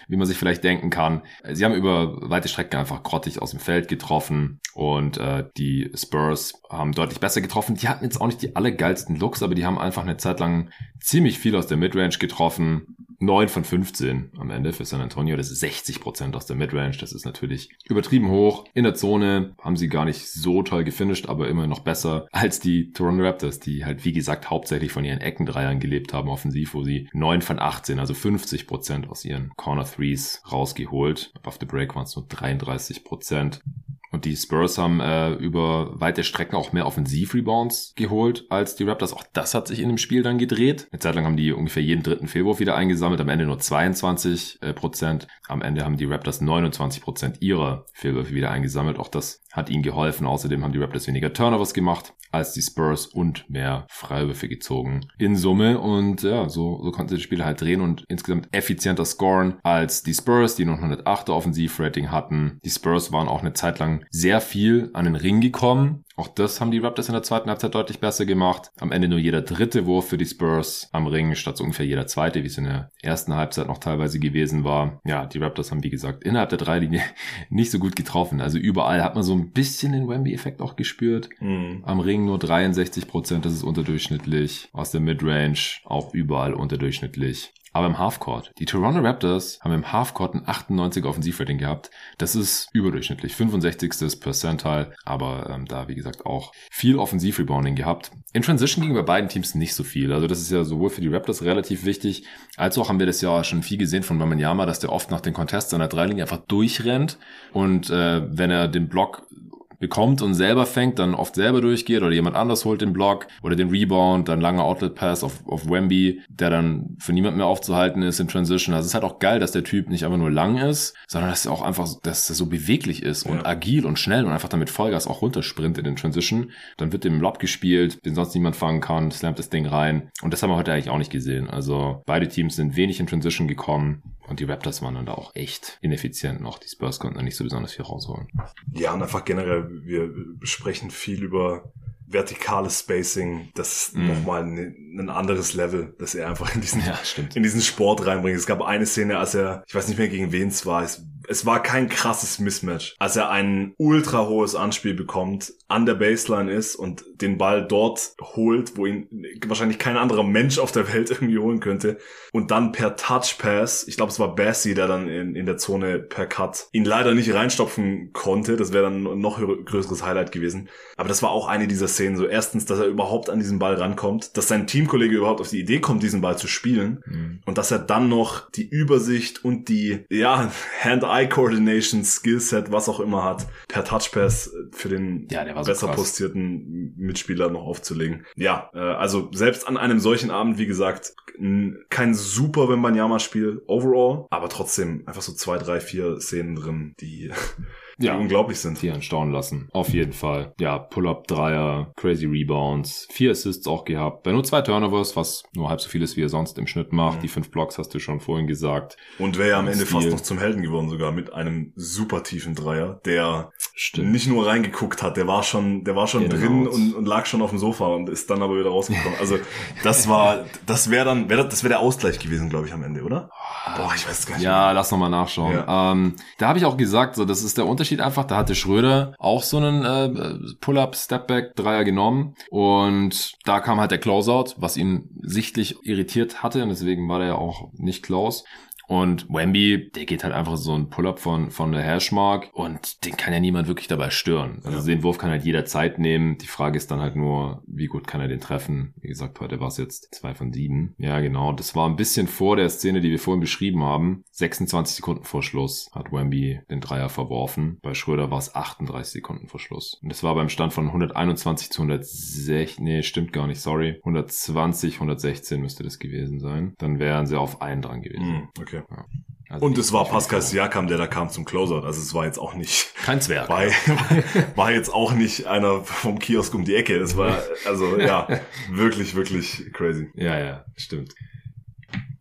wie man sich vielleicht denken kann. Sie haben über weite Strecken einfach grottig aus dem Feld getroffen und äh, die Spurs haben deutlich besser getroffen. Die hatten jetzt auch nicht die allergeilsten Looks, aber die haben einfach eine Zeit lang ziemlich viel aus der Midrange getroffen. 9 von 15 am Ende für San Antonio. Das ist 60 Prozent aus der Midrange. Das ist natürlich übertrieben hoch. In der Zone haben sie gar nicht so toll gefinisht, aber immer noch besser als die Toronto Raptors, die halt, wie gesagt, hauptsächlich von ihren Eckendreiern gelebt haben offensiv, wo sie 9 von 18, also 50 Prozent aus ihren Corner Threes rausgeholt. Above the Break waren es nur 33 Prozent. Und die Spurs haben äh, über weite Strecken auch mehr Offensiv-Rebounds geholt als die Raptors. Auch das hat sich in dem Spiel dann gedreht. Eine Zeit lang haben die ungefähr jeden dritten Fehlwurf wieder eingesammelt, am Ende nur 22 äh, Prozent. Am Ende haben die Raptors 29 Prozent ihrer Fehlwürfe wieder eingesammelt. Auch das hat ihnen geholfen. Außerdem haben die Raptors weniger Turnovers gemacht als die Spurs und mehr Freiwürfe gezogen in Summe. Und ja, so, so konnte das Spiel halt drehen und insgesamt effizienter scoren als die Spurs, die noch 108er Offensivrating hatten. Die Spurs waren auch eine Zeit lang sehr viel an den Ring gekommen. Auch das haben die Raptors in der zweiten Halbzeit deutlich besser gemacht. Am Ende nur jeder dritte Wurf für die Spurs am Ring, statt so ungefähr jeder zweite, wie es in der ersten Halbzeit noch teilweise gewesen war. Ja, die Raptors haben, wie gesagt, innerhalb der Dreilinie <laughs> nicht so gut getroffen. Also überall hat man so ein bisschen den Wemby-Effekt auch gespürt. Mhm. Am Ring nur 63 Prozent, das ist unterdurchschnittlich. Aus der Midrange auch überall unterdurchschnittlich. Aber im Halfcourt. Die Toronto Raptors haben im Halfcourt ein 98 Offensivrating gehabt. Das ist überdurchschnittlich. 65. Percentile. Aber ähm, da, wie gesagt, auch viel Offensivrebounding gehabt. In Transition ging bei beiden Teams nicht so viel. Also das ist ja sowohl für die Raptors relativ wichtig, als auch haben wir das ja schon viel gesehen von Wembanyama, dass der oft nach den Contests an der Dreilinie einfach durchrennt. Und äh, wenn er den Block bekommt und selber fängt, dann oft selber durchgeht oder jemand anders holt den Block oder den Rebound, dann langer Outlet Pass auf, auf Wemby, der dann für niemand mehr aufzuhalten ist in Transition. Also es ist halt auch geil, dass der Typ nicht einfach nur lang ist, sondern dass er auch einfach, dass er so beweglich ist und ja. agil und schnell und einfach damit Vollgas auch runtersprintet in Transition. Dann wird dem Lob gespielt, den sonst niemand fangen kann, slammt das Ding rein. Und das haben wir heute eigentlich auch nicht gesehen. Also beide Teams sind wenig in Transition gekommen. Und die Raptors waren dann da auch echt ineffizient noch. Die Spurs konnten da nicht so besonders viel rausholen. Ja, und einfach generell, wir sprechen viel über vertikales Spacing, das ist mm. nochmal ein, ein anderes Level, das er einfach in diesen, ja, in diesen Sport reinbringt. Es gab eine Szene, als er, ich weiß nicht mehr gegen wen es war, es es war kein krasses Mismatch. Als er ein ultra hohes Anspiel bekommt, an der Baseline ist und den Ball dort holt, wo ihn wahrscheinlich kein anderer Mensch auf der Welt <laughs> irgendwie holen könnte. Und dann per Touch Pass, ich glaube es war Bassi, der dann in, in der Zone per Cut ihn leider nicht reinstopfen konnte. Das wäre dann noch größeres Highlight gewesen. Aber das war auch eine dieser Szenen. So erstens, dass er überhaupt an diesen Ball rankommt, dass sein Teamkollege überhaupt auf die Idee kommt, diesen Ball zu spielen mhm. und dass er dann noch die Übersicht und die, ja, <laughs> Hand-Eye-Coordination, Skillset, was auch immer hat, per Touchpass für den ja, besser so postierten Mitspieler noch aufzulegen. Ja, äh, also selbst an einem solchen Abend, wie gesagt, kein super Wembanyama-Spiel overall, aber trotzdem einfach so zwei, drei, vier Szenen drin, die <laughs> ja, unglaublich sind. Die anstaunen lassen. Auf jeden Fall. Ja, Pull-Up-Dreier, crazy Rebounds, vier Assists auch gehabt. Bei nur zwei Turnovers, was nur halb so viel ist, wie er sonst im Schnitt macht. Mhm. Die fünf Blocks hast du schon vorhin gesagt. Und wäre ja am Ende fast noch zum Helden geworden sogar mit einem super tiefen Dreier, der Stimmt. nicht nur reingeguckt hat, der war schon, der war schon ja, drin und, und, lag schon auf dem Sofa und ist dann aber wieder rausgekommen. Also das war, das wäre dann, wär, das wäre der Ausgleich gewesen, glaube ich, am Ende, oder? Boah, ich weiß gar nicht. Ja, mehr. lass nochmal nachschauen. Ja. Ähm, da habe ich auch gesagt, so das ist der Unterschied Unterschied einfach. Da hatte Schröder auch so einen äh, Pull-up, Stepback, Dreier genommen und da kam halt der Closeout, was ihn sichtlich irritiert hatte und deswegen war der ja auch nicht close. Und Wemby, der geht halt einfach so ein Pull-up von, von der Hashmark und den kann ja niemand wirklich dabei stören. Also ja. den Wurf kann halt jeder Zeit nehmen. Die Frage ist dann halt nur, wie gut kann er den treffen? Wie gesagt, heute war es jetzt zwei von sieben. Ja, genau. Das war ein bisschen vor der Szene, die wir vorhin beschrieben haben. 26 Sekunden vor Schluss hat Wemby den Dreier verworfen. Bei Schröder war es 38 Sekunden vor Schluss. Und das war beim Stand von 121 zu 116. Nee, stimmt gar nicht, sorry. 120, 116 müsste das gewesen sein. Dann wären sie auf einen dran gewesen. Mm, okay. Ja. Also und es war Pascal Siakam, der da kam zum Closeout. Also es war jetzt auch nicht. Kein Zwerg. War, <laughs> war jetzt auch nicht einer vom Kiosk um die Ecke. Es war, also ja, <laughs> wirklich, wirklich crazy. Ja, ja, stimmt.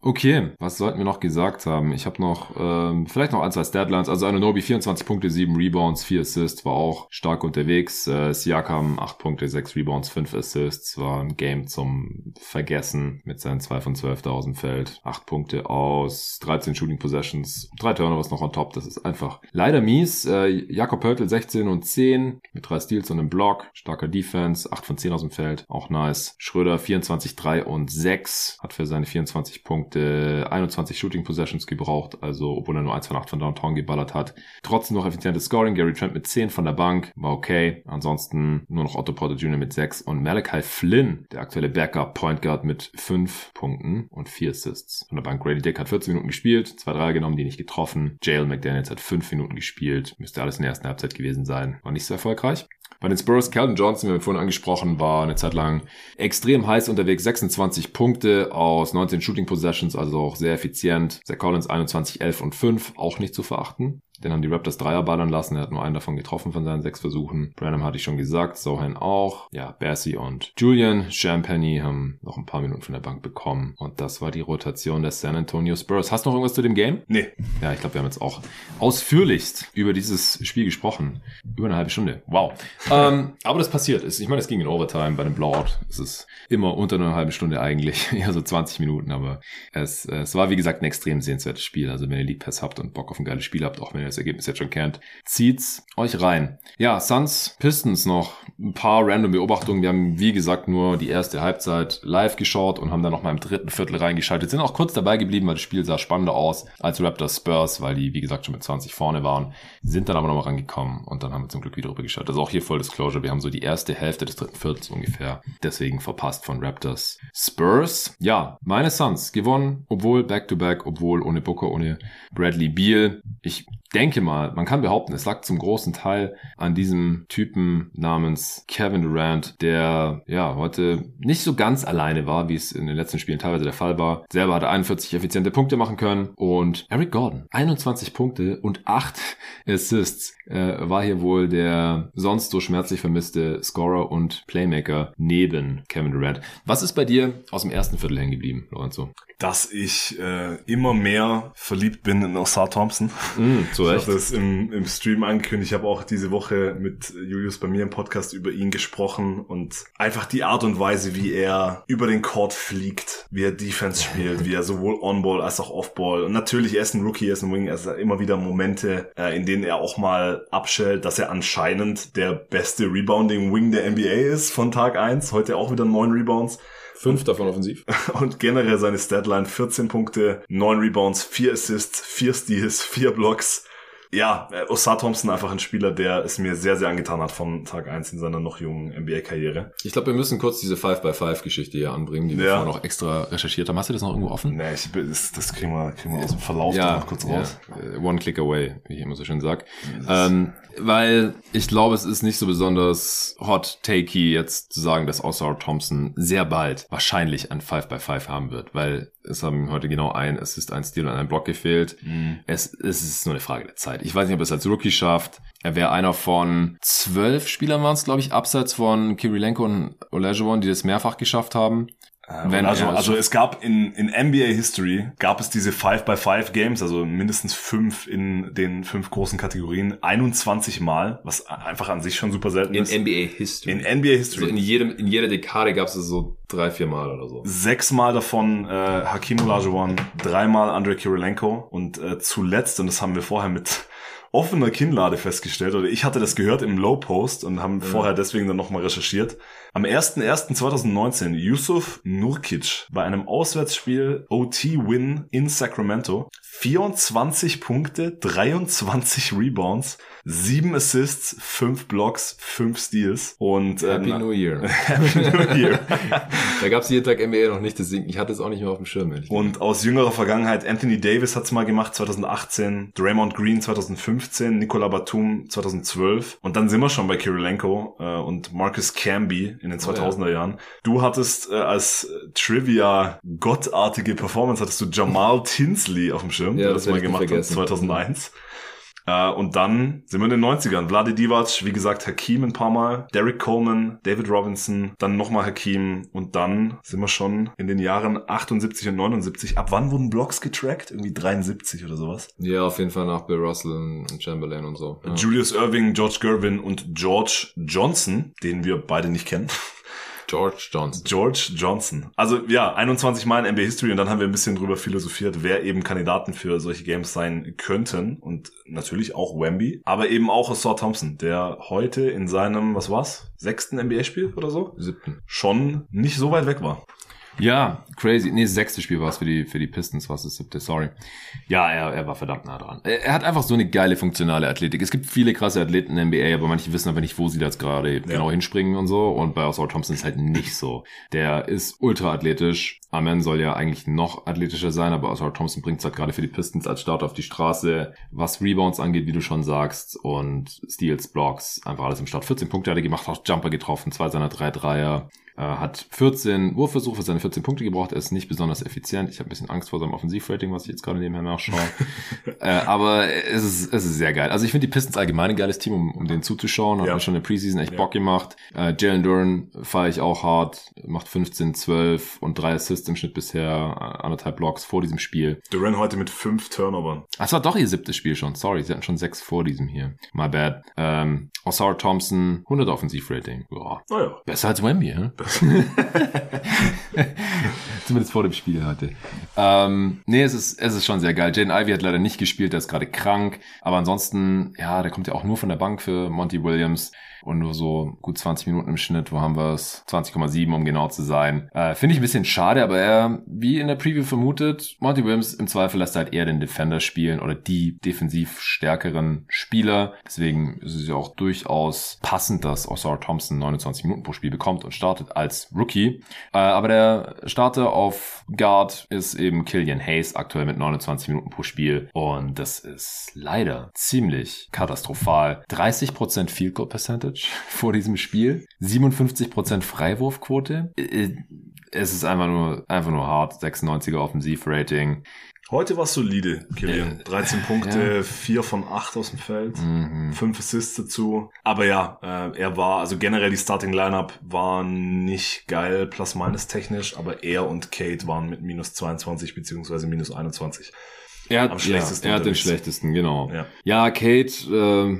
Okay, was sollten wir noch gesagt haben? Ich habe noch ähm, vielleicht noch ein, zwei Statlines. Also Ananobi 24 Punkte, 7 Rebounds, 4 Assists, war auch stark unterwegs. Äh, Siakam 8 Punkte, 6 Rebounds, 5 Assists, war ein Game zum Vergessen mit seinen 2 von 12.000 Feld. 8 Punkte aus 13 Shooting Possessions, 3 Turnovers noch on top. Das ist einfach leider mies. Äh, Jakob Pöltl 16 und 10 mit 3 Steals und einem Block. Starker Defense, 8 von 10 aus dem Feld, auch nice. Schröder 24, 3 und 6 hat für seine 24 Punkte Punkte, 21 Shooting Possessions gebraucht, also obwohl er nur 1 von 8 von Downtown geballert hat. Trotzdem noch effizientes Scoring. Gary Trent mit 10 von der Bank, war okay. Ansonsten nur noch Otto Porter Jr. mit 6 und Malachi Flynn, der aktuelle Backup Point Guard mit 5 Punkten und 4 Assists. Von der Bank Grady Dick hat 14 Minuten gespielt, 2 3 genommen, die nicht getroffen. Jalen McDaniels hat 5 Minuten gespielt, müsste alles in der ersten Halbzeit gewesen sein. War nicht so erfolgreich. Bei den Spurs, Calvin Johnson, wie wir vorhin angesprochen, war eine Zeit lang extrem heiß unterwegs. 26 Punkte aus 19 Shooting Possessions, also auch sehr effizient. Zach Collins 21, 11 und 5, auch nicht zu verachten. Den haben die Raptors Dreier ballern lassen. Er hat nur einen davon getroffen von seinen sechs Versuchen. Branham hatte ich schon gesagt. Sohan auch. Ja, Bessie und Julian Champagny haben noch ein paar Minuten von der Bank bekommen. Und das war die Rotation des San Antonio Spurs. Hast du noch irgendwas zu dem Game? Nee. Ja, ich glaube, wir haben jetzt auch ausführlichst über dieses Spiel gesprochen. Über eine halbe Stunde. Wow. <laughs> ähm, aber das passiert ist. Ich meine, es ging in Overtime bei dem Blowout. Es ist immer unter einer halben Stunde eigentlich. <laughs> Ja, so 20 Minuten. Aber es, es war, wie gesagt, ein extrem sehenswertes Spiel. Also wenn ihr League Pass habt und Bock auf ein geiles Spiel habt, auch wenn ihr das Ergebnis jetzt schon kennt, zieht's euch rein. Ja, Suns, Pistons noch ein paar random Beobachtungen. Wir haben, wie gesagt, nur die erste Halbzeit live geschaut und haben dann noch mal im dritten Viertel reingeschaltet. Sind auch kurz dabei geblieben, weil das Spiel sah spannender aus als Raptors Spurs, weil die, wie gesagt, schon mit 20 vorne waren. Sind dann aber noch mal rangekommen und dann haben wir zum Glück wieder rübergeschaltet. Also auch hier Full Disclosure. Wir haben so die erste Hälfte des dritten Viertels ungefähr deswegen verpasst von Raptors Spurs. Ja, meine Suns gewonnen, obwohl Back-to-Back, -back, obwohl ohne Booker, ohne Bradley Beal. Ich denke mal, man kann behaupten, es lag zum großen Teil an diesem Typen namens Kevin Durant, der ja heute nicht so ganz alleine war, wie es in den letzten Spielen teilweise der Fall war. Selber hatte 41 effiziente Punkte machen können und Eric Gordon 21 Punkte und 8 <laughs> Assists äh, war hier wohl der sonst so schmerzlich vermisste Scorer und Playmaker neben Kevin Durant. Was ist bei dir aus dem ersten Viertel hängen geblieben, Lorenzo? dass ich äh, immer mehr verliebt bin in Osar Thompson. Mm, <laughs> zu Recht. Ich habe das im, im Stream angekündigt. Ich habe auch diese Woche mit Julius bei mir im Podcast über ihn gesprochen und einfach die Art und Weise, wie er über den Court fliegt, wie er Defense <laughs> spielt, wie er sowohl On-Ball als auch Off-Ball und natürlich er ist ein Rookie, er ist ein Wing, er ist immer wieder Momente, äh, in denen er auch mal abschält, dass er anscheinend der beste Rebounding Wing der NBA ist von Tag eins. Heute auch wieder neun Rebounds. Fünf davon offensiv. <laughs> Und generell seine Statline 14 Punkte, 9 Rebounds, 4 Assists, 4 Steals, 4 Blocks. Ja, äh, Osar Thompson einfach ein Spieler, der es mir sehr, sehr angetan hat von Tag 1 in seiner noch jungen NBA-Karriere. Ich glaube, wir müssen kurz diese 5x5-Geschichte hier anbringen, die wir Ja. vorhin noch extra recherchiert haben. Hast du das noch irgendwo offen? Nee, ich, das, das kriegen wir, kriegen wir aus dem Verlauf ja, noch kurz raus. Ja, äh, one click away, wie ich immer so schön sag. Ähm, weil ich glaube, es ist nicht so besonders hot takey jetzt zu sagen, dass Osar Thompson sehr bald wahrscheinlich ein 5x5 haben wird, weil es haben heute genau ein Assist, ein Steal und ein Block gefehlt. Mhm. Es, es ist nur eine Frage der Zeit. Ich weiß nicht, ob er es als Rookie schafft. Er wäre einer von zwölf Spielern waren es, glaube ich, abseits von Kirilenko und Olajuwon, die das mehrfach geschafft haben. Äh, Wenn also, also es gab in, in NBA History gab es diese 5x5 Games, also mindestens fünf in den fünf großen Kategorien, 21 Mal, was einfach an sich schon super selten ist. NBA History. In NBA History. Also in jedem, in jeder Dekade gab es es so drei, vier Mal oder so. Sechsmal davon äh, Hakim Olajuwon, dreimal Andrei Kirilenko und äh, zuletzt, und das haben wir vorher mit <laughs> offener Kinnlade festgestellt, oder ich hatte das gehört im Low Post und haben vorher deswegen dann nochmal recherchiert. Am 01.01.2019 Yusuf Nurkic bei einem Auswärtsspiel OT-Win in Sacramento 24 Punkte, 23 Rebounds, 7 Assists, 5 Blocks, 5 Steals und äh, Happy New Year. <laughs> Happy New Year. <laughs> da gab es jeden Tag NBA noch nicht, deswegen, ich hatte es auch nicht mehr auf dem Schirm. Und aus jüngerer Vergangenheit, Anthony Davis hat's mal gemacht 2018, Draymond Green 2015, Nicola Batum 2012 und dann sind wir schon bei Kirilenko äh, und Marcus Camby in den Oh ja. 2000er Jahren. Du hattest äh, als Trivia gottartige Performance hattest du Jamal Tinsley auf dem Schirm, Ja, der das das mal gemacht hat vergessen. 2001. Äh, und dann sind wir in den 90ern. Vlade Divac, wie gesagt, Hakim ein paar Mal, Derek Coleman, David Robinson, dann nochmal Hakim und dann sind wir schon in den Jahren 78 und 79. Ab wann wurden Blocks getrackt? Irgendwie 73 oder sowas. ja, auf jeden Fall nach Bill Russell und Chamberlain und so. Ja. Julius Irving, George Gervin und George Johnson, den wir beide nicht kennen. George Johnson. George Johnson. Also ja, 21 Mal in NBA History und dann haben wir ein bisschen drüber philosophiert, wer eben Kandidaten für solche Games sein könnten und natürlich auch Wemby, aber eben auch Osar Thompson, der heute in seinem, was war's, sechsten NBA-Spiel oder so, Siebten. schon nicht so weit weg war. Ja, crazy. Nee, das sechste Spiel war es für die, für die Pistons, war es das siebte, sorry. Ja, er, er war verdammt nah dran. Er, er hat einfach so eine geile funktionale Athletik. Es gibt viele krasse Athleten in der NBA, aber manche wissen aber nicht, wo sie da jetzt gerade genau hinspringen und so. Und bei Oswald Thompson ist halt nicht so. Der ist ultra athletisch. Amen soll ja eigentlich noch athletischer sein, aber Oswald Thompson bringt es halt gerade für die Pistons als Start auf die Straße, was Rebounds angeht, wie du schon sagst, und Steals, Blocks, einfach alles im Start. 14 Punkte hat er gemacht, auch Jumper getroffen, zwei seiner drei Dreier. Äh, hat 14 Wurfversuche seine 14 Punkte gebraucht. Er ist nicht besonders effizient. Ich habe ein bisschen Angst vor seinem Offensivrating, was ich jetzt gerade nebenher nachschaue. <laughs> äh, aber es ist, es ist sehr geil. Also ich finde die Pistons allgemein ein geiles Team, um, um denen zuzuschauen. Hat Ja. mir schon in der Preseason echt Ja. Bock gemacht. Äh, Jalen Duran fahre ich auch hart. Macht 15, 12 und drei Assists im Schnitt bisher. äh, Anderthalb Blocks vor diesem Spiel. Duran heute mit fünf Turnovern. Ach, es war doch ihr siebtes Spiel schon. Sorry, sie hatten schon sechs vor diesem hier. My bad. Ähm, Osar Thompson, 100 Offensivrating. Ja, Naja. Besser als Wemby, hä? <laughs> <laughs> Zumindest vor dem Spiel heute. Ähm, nee, es ist, es ist schon sehr geil. Jaden Ivey hat leider nicht gespielt, der ist gerade krank. Aber ansonsten, ja, der kommt ja auch nur von der Bank für Monty Williams. Und nur so gut 20 Minuten im Schnitt. Wo haben wir es? 20,7, um genau zu sein. Äh, Finde ich ein bisschen schade, aber er, wie in der Preview vermutet, Monty Williams im Zweifel lässt halt eher den Defender spielen oder die defensiv stärkeren Spieler. Deswegen ist es ja auch durchaus passend, dass Osar Thompson 29 Minuten pro Spiel bekommt und startet als Rookie. Äh, aber der Starter auf Guard ist eben Killian Hayes, aktuell mit 29 Minuten pro Spiel. Und das ist leider ziemlich katastrophal. 30% Field Goal Percentage <laughs> vor diesem Spiel, 57% Freiwurfquote. Äh, Es ist einfach nur, einfach nur hart. 96er Offensivrating. Heute war es solide, Killian. Äh, 13 Punkte, ja. 4 von 8 aus dem Feld. Mhm. Fünf Assists dazu. Aber ja, äh, er war, also generell die Starting Lineup war nicht geil, plus-minus technisch, aber er und Kate waren mit minus 22 beziehungsweise minus 21. Er hat, Am schlechtesten ja, er hat den schlechtesten, genau. Ja. Ja, Kate äh,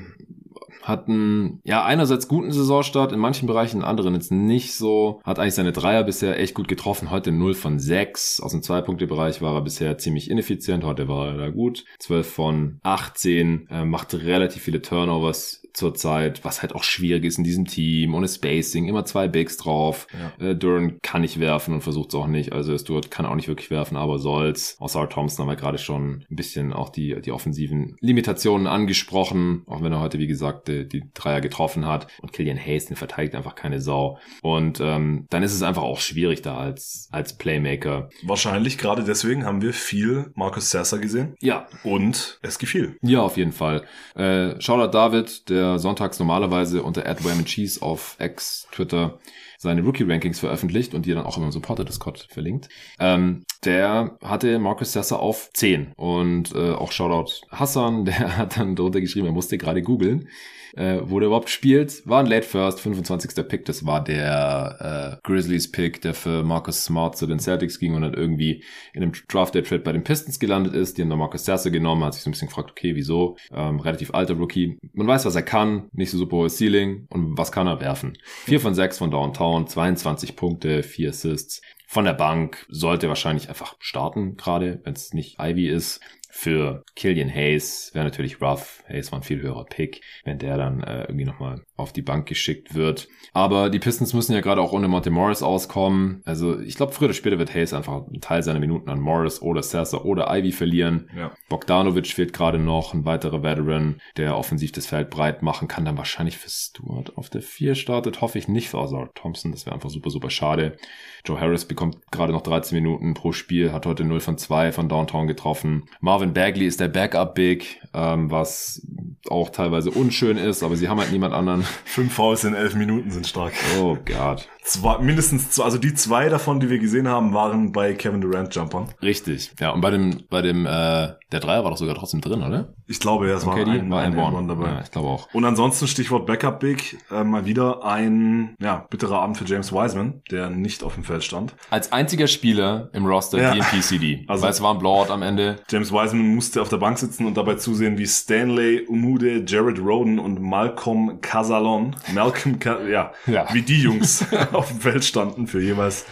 hat einen, ja, einerseits guten Saisonstart, in manchen Bereichen, in anderen jetzt nicht so. Hat eigentlich seine Dreier bisher echt gut getroffen. Heute 0 von 6. Aus dem Zwei-Punkte-Bereich war er bisher ziemlich ineffizient. Heute war er da gut. 12 von 18. Äh, macht relativ viele Turnovers. Zurzeit, was halt auch schwierig ist in diesem Team, ohne Spacing, immer zwei Bigs drauf. Ja. Äh, Duran kann nicht werfen und versucht es auch nicht. Also Stuart kann auch nicht wirklich werfen, aber soll's. Außer Thompson haben wir gerade schon ein bisschen auch die, die offensiven Limitationen angesprochen, auch wenn er heute, wie gesagt, die, die Dreier getroffen hat. Und Killian Hayes, den verteidigt einfach keine Sau. Und ähm, dann ist es einfach auch schwierig da als, als Playmaker. Wahrscheinlich gerade deswegen haben wir viel Marcus Sasser gesehen. Ja. Und es gefiel. Ja, auf jeden Fall. Äh, Shoutout David, der sonntags normalerweise unter Cheese auf X, Twitter seine Rookie-Rankings veröffentlicht und die dann auch immer im Supporter-Discord verlinkt. Ähm, der hatte Marcus Sasser auf 10 und äh, auch Shoutout Hassan, <laughs> der hat dann drunter geschrieben, er musste gerade googeln äh, wo der überhaupt spielt. War ein Late First, 25. Pick. Das war der äh, Grizzlies Pick, der für Marcus Smart zu den Celtics ging und dann irgendwie in einem Draft Day Trade bei den Pistons gelandet ist. Die haben dann Marcus Sasser genommen, hat sich so ein bisschen gefragt, okay, wieso? Ähm, relativ alter Rookie. Man weiß, was er kann, nicht so super hohes Ceiling und was kann er werfen. 4 von 6 von Downtown, 22 Punkte, 4 Assists von der Bank sollte wahrscheinlich einfach starten, gerade wenn es nicht Ivy ist für Killian Hayes wäre natürlich rough. Hayes war ein viel höherer Pick, wenn der dann äh, irgendwie nochmal auf die Bank geschickt wird. Aber die Pistons müssen ja gerade auch ohne Monte Morris auskommen. Also ich glaube, früher oder später wird Hayes einfach einen Teil seiner Minuten an Morris oder Sasser oder Ivy verlieren. Ja. Bogdanovic fehlt gerade noch, ein weiterer Veteran, der offensiv das Feld breit machen kann, dann wahrscheinlich für Stewart auf der 4 startet. Hoffe ich nicht für Ozar Thompson, das wäre einfach super, super schade. Joe Harris bekommt gerade noch 13 Minuten pro Spiel, hat heute 0 von 2 von Downtown getroffen. Marvin Bagley ist der Backup-Big, ähm, was auch teilweise unschön ist, aber sie haben halt niemand anderen. Fünf Fouls in elf Minuten sind stark. Oh Gott. Zwei, mindestens zwei, also die zwei davon, die wir gesehen haben, waren bei Kevin Durant Jumpern. Richtig. Ja, und bei dem, bei dem, äh, der Dreier war doch sogar trotzdem drin, oder? Ich glaube, ja, es war ein, war ein, ein, dabei. Ja, ich glaube auch. Und ansonsten Stichwort Backup Big, äh, mal wieder ein, ja, bitterer Abend für James Wiseman, der nicht auf dem Feld stand. Als einziger Spieler im Roster ja. DNP-CD. Also, weil es war ein Blowout am Ende. James Wiseman musste auf der Bank sitzen und dabei zusehen, wie Stanley Umude, Jared Roden und Malcolm Casalon, Malcolm, Ca ja, ja, wie die Jungs <laughs> auf dem Feld standen für jeweils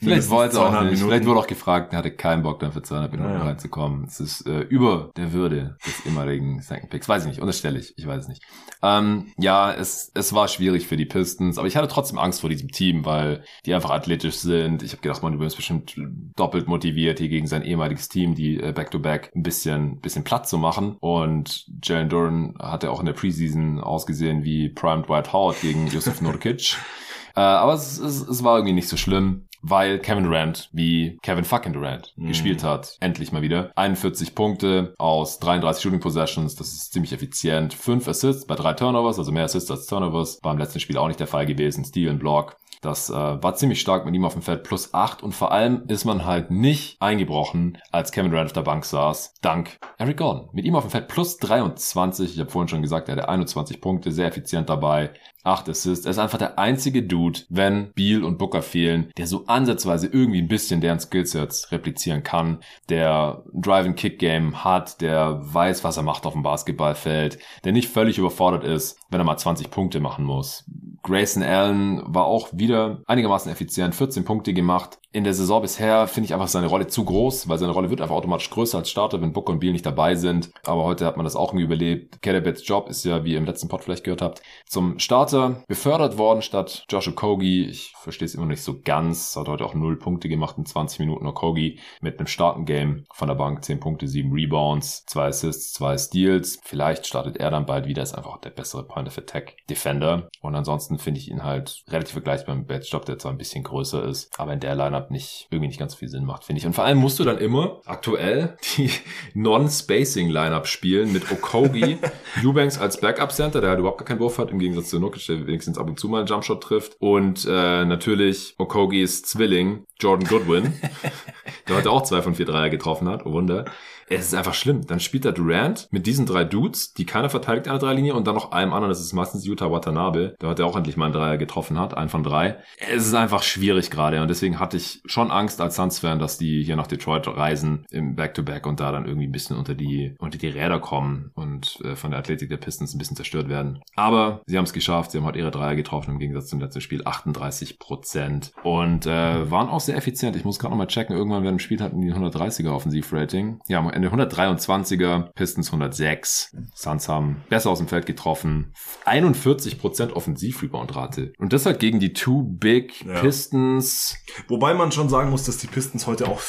Vielleicht wollte er auch nicht. Minuten. Vielleicht wurde auch gefragt, er hatte keinen Bock dann für 200 Minuten ja, ja. reinzukommen. Es ist äh, über der Würde des ehemaligen Second Picks. Weiß ich nicht, unterstelle ich. Ich weiß es nicht. Ähm, ja, es, es war schwierig für die Pistons, aber ich hatte trotzdem Angst vor diesem Team, weil die einfach athletisch sind. Ich habe gedacht, man ist bestimmt doppelt motiviert, hier gegen sein ehemaliges Team, die äh, Back-to-Back -back ein bisschen, bisschen platt zu machen. Und Jalen Duran hatte auch in der Preseason ausgesehen wie Primed White Howard gegen Josef Nurkic. <laughs> Äh, aber es, es, es war irgendwie nicht so schlimm weil Kevin Durant, wie Kevin fucking Durant, mhm. gespielt hat. Endlich mal wieder. 41 Punkte aus 33 Shooting Possessions, das ist ziemlich effizient. 5 Assists bei 3 Turnovers, also mehr Assists als Turnovers. War im letzten Spiel auch nicht der Fall gewesen. Steal und Block. Das äh, war ziemlich stark mit ihm auf dem Feld. Plus 8 und vor allem ist man halt nicht eingebrochen, als Kevin Durant auf der Bank saß, dank Eric Gordon. Mit ihm auf dem Feld. Plus 23, ich habe vorhin schon gesagt, er hatte 21 Punkte, sehr effizient dabei, 8 Assists. Er ist einfach der einzige Dude, wenn Beal und Booker fehlen, der so ansatzweise irgendwie ein bisschen deren Skillsets replizieren kann, der Drive-and-Kick-Game hat, der weiß, was er macht auf dem Basketballfeld, der nicht völlig überfordert ist, wenn er mal 20 Punkte machen muss. Grayson Allen war auch wieder einigermaßen effizient, 14 Punkte gemacht. In der Saison bisher finde ich einfach seine Rolle zu groß, weil seine Rolle wird einfach automatisch größer als Starter, wenn Booker und Beal nicht dabei sind. Aber heute hat man das auch irgendwie überlebt. Kedebets Job ist ja, wie ihr im letzten Pod vielleicht gehört habt, zum Starter befördert worden statt Josh Okogie. Ich verstehe es immer noch nicht so ganz. Hat heute auch null Punkte gemacht in 20 Minuten Okogie mit einem starken Game von der Bank. 10 Punkte, 7 Rebounds, 2 Assists, 2 Steals. Vielleicht startet er dann bald wieder. Ist einfach der bessere Point of Attack Defender. Und ansonsten finde ich ihn halt relativ vergleichbar mit Bad Job, der zwar ein bisschen größer ist, aber in der Lineup nicht, irgendwie nicht ganz viel Sinn macht, finde ich. Und vor allem musst du dann immer aktuell die <laughs> Non-Spacing Lineup spielen mit Okogie, <laughs> Eubanks als Backup Center, der halt überhaupt gar keinen Wurf hat, im Gegensatz zu Nukic, der wenigstens ab und zu mal einen Jumpshot trifft. Und äh, natürlich Okogies Zwilling, Jordan Goodwin, <laughs> der heute auch zwei von vier Dreier getroffen hat, oh Wunder es ist einfach schlimm. Dann spielt da Durant mit diesen drei Dudes, die keiner verteidigt an der Dreilinie und dann noch einem anderen, das ist meistens Utah Watanabe, der heute auch endlich mal einen Dreier getroffen hat, einen von drei. Es ist einfach schwierig gerade und deswegen hatte ich ich schon Angst als Suns-Fan, dass die hier nach Detroit reisen im Back-to-Back -Back und da dann irgendwie ein bisschen unter die, unter die Räder kommen und äh, von der Athletik der Pistons ein bisschen zerstört werden. Aber sie haben es geschafft. Sie haben heute ihre Dreier getroffen im Gegensatz zum letzten Spiel. 38 Prozent. Und äh, waren auch sehr effizient. Ich muss gerade nochmal checken. Irgendwann während dem Spiel hatten die 130er Offensivrating. Ja, am Ende 123er, Pistons 106. Suns haben besser aus dem Feld getroffen. 41 Prozent Offensiv-Rebound-Rate. Und das halt gegen die Two Big ja. Pistons. Wobei man schon sagen muss, dass die Pistons heute auch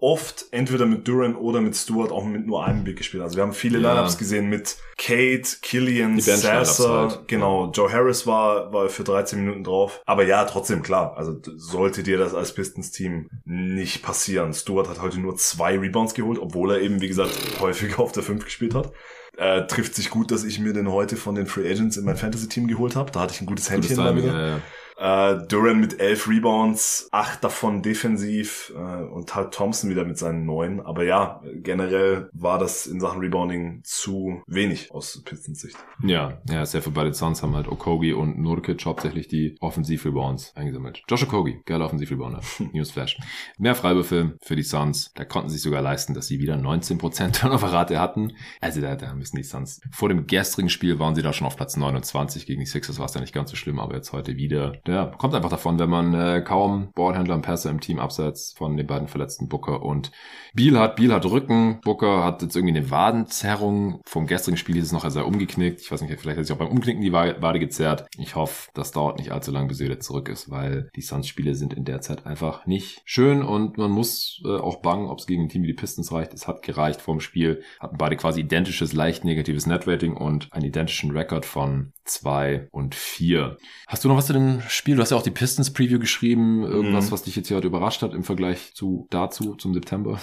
oft entweder mit Duran oder mit Stewart auch mit nur einem Big gespielt. Also wir haben viele ja. Lineups gesehen mit Kate, Killian, Sasser, halt. genau. Joe Harris war, war für 13 Minuten drauf. Aber ja, trotzdem klar. Also sollte dir das als Pistons-Team nicht passieren. Stewart hat heute nur zwei Rebounds geholt, obwohl er eben, wie gesagt, häufiger auf der 5 gespielt hat. Äh, trifft sich gut, dass ich mir den heute von den Free Agents in mein Fantasy-Team geholt habe. Da hatte ich ein gutes Händchen Timing, ja, ja. Äh, Duran mit elf Rebounds, acht davon defensiv äh, und halt Thompson wieder mit seinen neun. Aber ja, generell war das in Sachen Rebounding zu wenig aus Pistons Sicht. Ja, ja, sehr für beide Suns haben halt Okogi und Nurkic hauptsächlich die Offensiv-Rebounds eingesammelt. Josh Okogi, geiler Offensiv-Rebounder. <laughs> Newsflash. Mehr Freiwürfe für die Suns. Da konnten sie sich sogar leisten, dass sie wieder 19% <laughs> Turnover-Rate hatten. Also da, da müssen die Suns. Vor dem gestrigen Spiel waren sie da schon auf Platz 29. Gegen die Sixers war es ja nicht ganz so schlimm, aber jetzt heute wieder ja, kommt einfach davon, wenn man äh, kaum Ballhändler und Pässe im Team abseits von den beiden verletzten Booker und Biel hat. Biel hat Rücken, Booker hat jetzt irgendwie eine Wadenzerrung. Vom gestrigen Spiel hieß es noch, er sei umgeknickt. Ich weiß nicht, vielleicht hat er sich auch beim Umknicken die Wade gezerrt. Ich hoffe, das dauert nicht allzu lange, bis er wieder zurück ist, weil die Suns-Spiele sind in der Zeit einfach nicht schön und man muss äh, auch bangen, ob es gegen ein Team wie die Pistons reicht. Es hat gereicht vorm Spiel, hatten beide quasi identisches, leicht negatives Netrating und einen identischen Rekord von zwei und vier. Hast du noch was zu dem Spiel? Du hast ja auch die Pistons Preview geschrieben. Irgendwas, mhm. was dich jetzt hier heute überrascht hat im Vergleich zu dazu, zum September?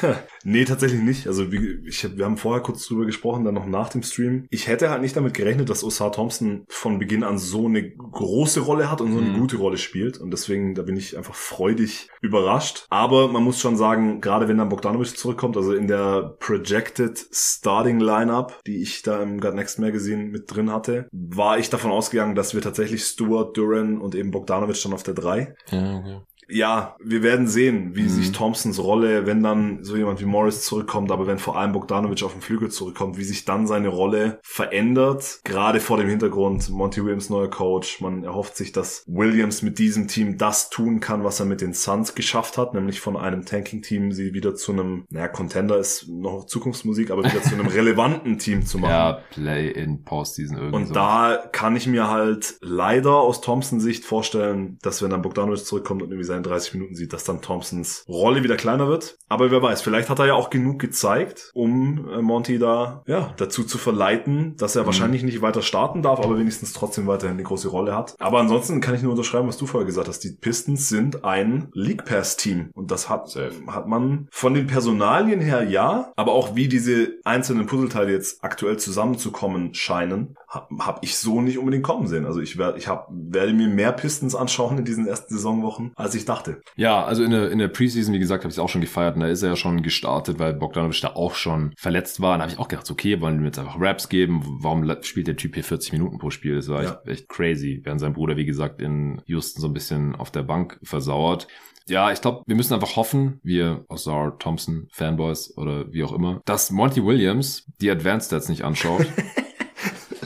<laughs> nee, tatsächlich nicht. Also wie, ich, wir haben vorher kurz drüber gesprochen, dann noch nach dem Stream. Ich hätte halt nicht damit gerechnet, dass Osar Thompson von Beginn an so eine große Rolle hat und so eine mhm. gute Rolle spielt. Und deswegen, da bin ich einfach freudig überrascht. Aber man muss schon sagen, gerade wenn dann Bogdanovic zurückkommt, also in der Projected Starting Lineup, die ich da im God Next Magazine mit drin hatte, war ich davon ausgegangen, dass wir tatsächlich Stuart, Duran und eben Bogdanovic dann auf der 3. Ja, okay ja, wir werden sehen, wie mhm. sich Thompsons Rolle, wenn dann so jemand wie Morris zurückkommt, aber wenn vor allem Bogdanovic auf dem Flügel zurückkommt, wie sich dann seine Rolle verändert. Gerade vor dem Hintergrund Monty Williams neuer Coach. Man erhofft sich, dass Williams mit diesem Team das tun kann, was er mit den Suns geschafft hat, nämlich von einem Tanking-Team sie wieder zu einem, naja, Contender ist noch Zukunftsmusik, aber wieder zu einem <laughs> relevanten Team zu machen. Ja, Play in Postseason irgendwie. Und da kann ich mir halt leider aus Thompsons Sicht vorstellen, dass wenn dann Bogdanovic zurückkommt und irgendwie sein 30 Minuten sieht, dass dann Thompsons Rolle wieder kleiner wird. Aber wer weiß, vielleicht hat er ja auch genug gezeigt, um äh, Monty da ja dazu zu verleiten, dass er mhm. wahrscheinlich nicht weiter starten darf, aber wenigstens trotzdem weiterhin eine große Rolle hat. Aber ansonsten kann ich nur unterschreiben, was du vorher gesagt hast. Die Pistons sind ein League Pass Team und das hat hat man von den Personalien her ja, aber auch wie diese einzelnen Puzzleteile jetzt aktuell zusammenzukommen scheinen, habe hab ich so nicht unbedingt kommen sehen. Also ich werde ich hab, werde mir mehr Pistons anschauen in diesen ersten Saisonwochen, als ich dachte. Ja, also in der, in der Preseason, wie gesagt, habe ich es auch schon gefeiert und da ist er ja schon gestartet, weil Bogdanovic da auch schon verletzt war. Da habe ich auch gedacht, okay, wollen wir jetzt einfach Raps geben? Warum spielt der Typ hier 40 Minuten pro Spiel? Das war ja. echt, echt crazy, während sein Bruder, wie gesagt, in Houston so ein bisschen auf der Bank versauert. Ja, ich glaube, wir müssen einfach hoffen, wir Ozar Thompson Fanboys oder wie auch immer, dass Monty Williams die Advanced Stats nicht anschaut. <laughs>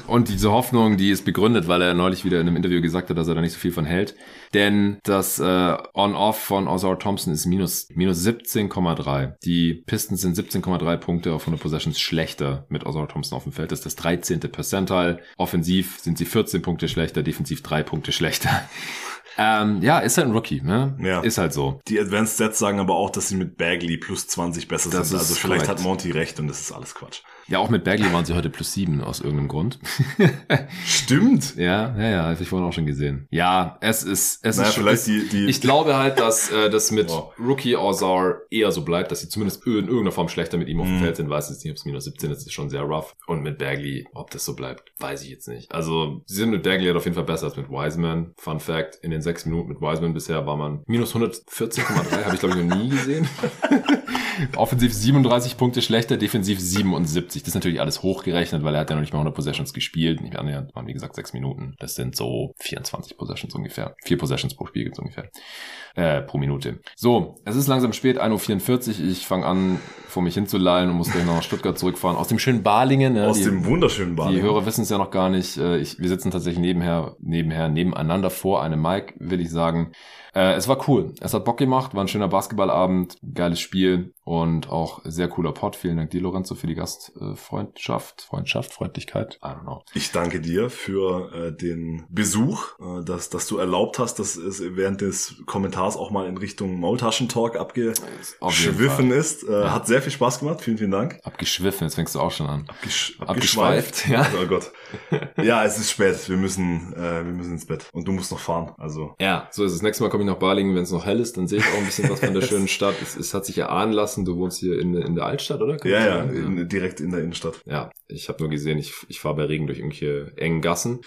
Und diese Hoffnung, die ist begründet, weil er neulich wieder in einem Interview gesagt hat, dass er da nicht so viel von hält. Denn das äh, On-Off von Ozar Thompson ist minus, minus 17,3. Die Pistons sind 17,3 Punkte auf 100 Possessions schlechter mit Ozar Thompson auf dem Feld. Das ist das 13. Percentile. Offensiv sind sie 14 Punkte schlechter, defensiv 3 Punkte schlechter. <laughs> Ähm, ja, ist halt ein Rookie, ne? Ja. Ist halt so. Die Advanced Stats sagen aber auch, dass sie mit Bagley plus 20 besser das sind. Also vielleicht korrekt. hat Monty recht und das ist alles Quatsch. Ja, auch mit Bagley waren sie heute plus sieben aus irgendeinem Grund. <laughs> <laughs> Stimmt. Ja, ja, ja, habe ich vorhin auch schon gesehen. Ja, es ist, es naja, ist vielleicht ist, die, die Ich glaube halt, dass äh, das mit oh. Rookie Ozar eher so bleibt, dass sie zumindest in irgendeiner Form schlechter mit ihm auf dem mm. Feld sind. Weiß jetzt nicht, ob es minus 17 ist, ist schon sehr rough. Und mit Bagley, ob das so bleibt, weiß ich jetzt nicht. Also, sie sind mit Bagley halt auf jeden Fall besser als mit Wiseman. Fun Fact, in den sechs Minuten mit Wiseman bisher war man minus 114,3, habe ich glaube ich noch nie gesehen. <laughs> Offensiv 37 Punkte schlechter, defensiv 77. Das ist natürlich alles hochgerechnet, weil er hat ja noch nicht mal 100 Possessions gespielt. Nicht annähernd, waren wie gesagt sechs Minuten. Das sind so 24 Possessions ungefähr. Vier Possessions pro Spiel gibt's ungefähr. Äh, pro Minute. So, es ist langsam spät, 1.44 Uhr. Ich fange an, vor mich hinzulallen und muss gleich noch nach Stuttgart zurückfahren. Aus dem schönen Balingen. Ja, Aus die, dem wunderschönen Balingen. Die Hörer wissen es ja noch gar nicht. Äh, ich, wir sitzen tatsächlich nebenher, nebenher, nebeneinander vor einem Mic, will ich sagen. Äh, es war cool. Es hat Bock gemacht, war ein schöner Basketballabend, geiles Spiel und auch sehr cooler Pod. Vielen Dank dir, Lorenzo, für die Gastfreundschaft, Freundschaft, Freundlichkeit. I don't know. Ich danke dir für äh, den Besuch, äh, dass, dass du erlaubt hast, dass es während des Kommentars auch mal in Richtung Maultaschentalk abgeschwiffen ist. Äh, ja. Hat sehr viel Spaß gemacht. Vielen, vielen Dank. Abgeschwiffen, jetzt fängst du auch schon an. Abgesch abgeschweift. ja. Oh Gott. Ja, es ist spät. Wir müssen, äh, wir müssen ins Bett. Und du musst noch fahren. Also. Ja, so ist es. Nächstes Mal komme ich nach Balingen, wenn es noch hell ist, dann sehe ich auch ein bisschen was von der <laughs> schönen Stadt. Es, es hat sich erahnen lassen, du wohnst hier in, in der Altstadt, oder? Kann ja, ja, in, direkt in der Innenstadt. Ja, ich habe nur gesehen, ich, ich fahre bei Regen durch irgendwelche engen Gassen.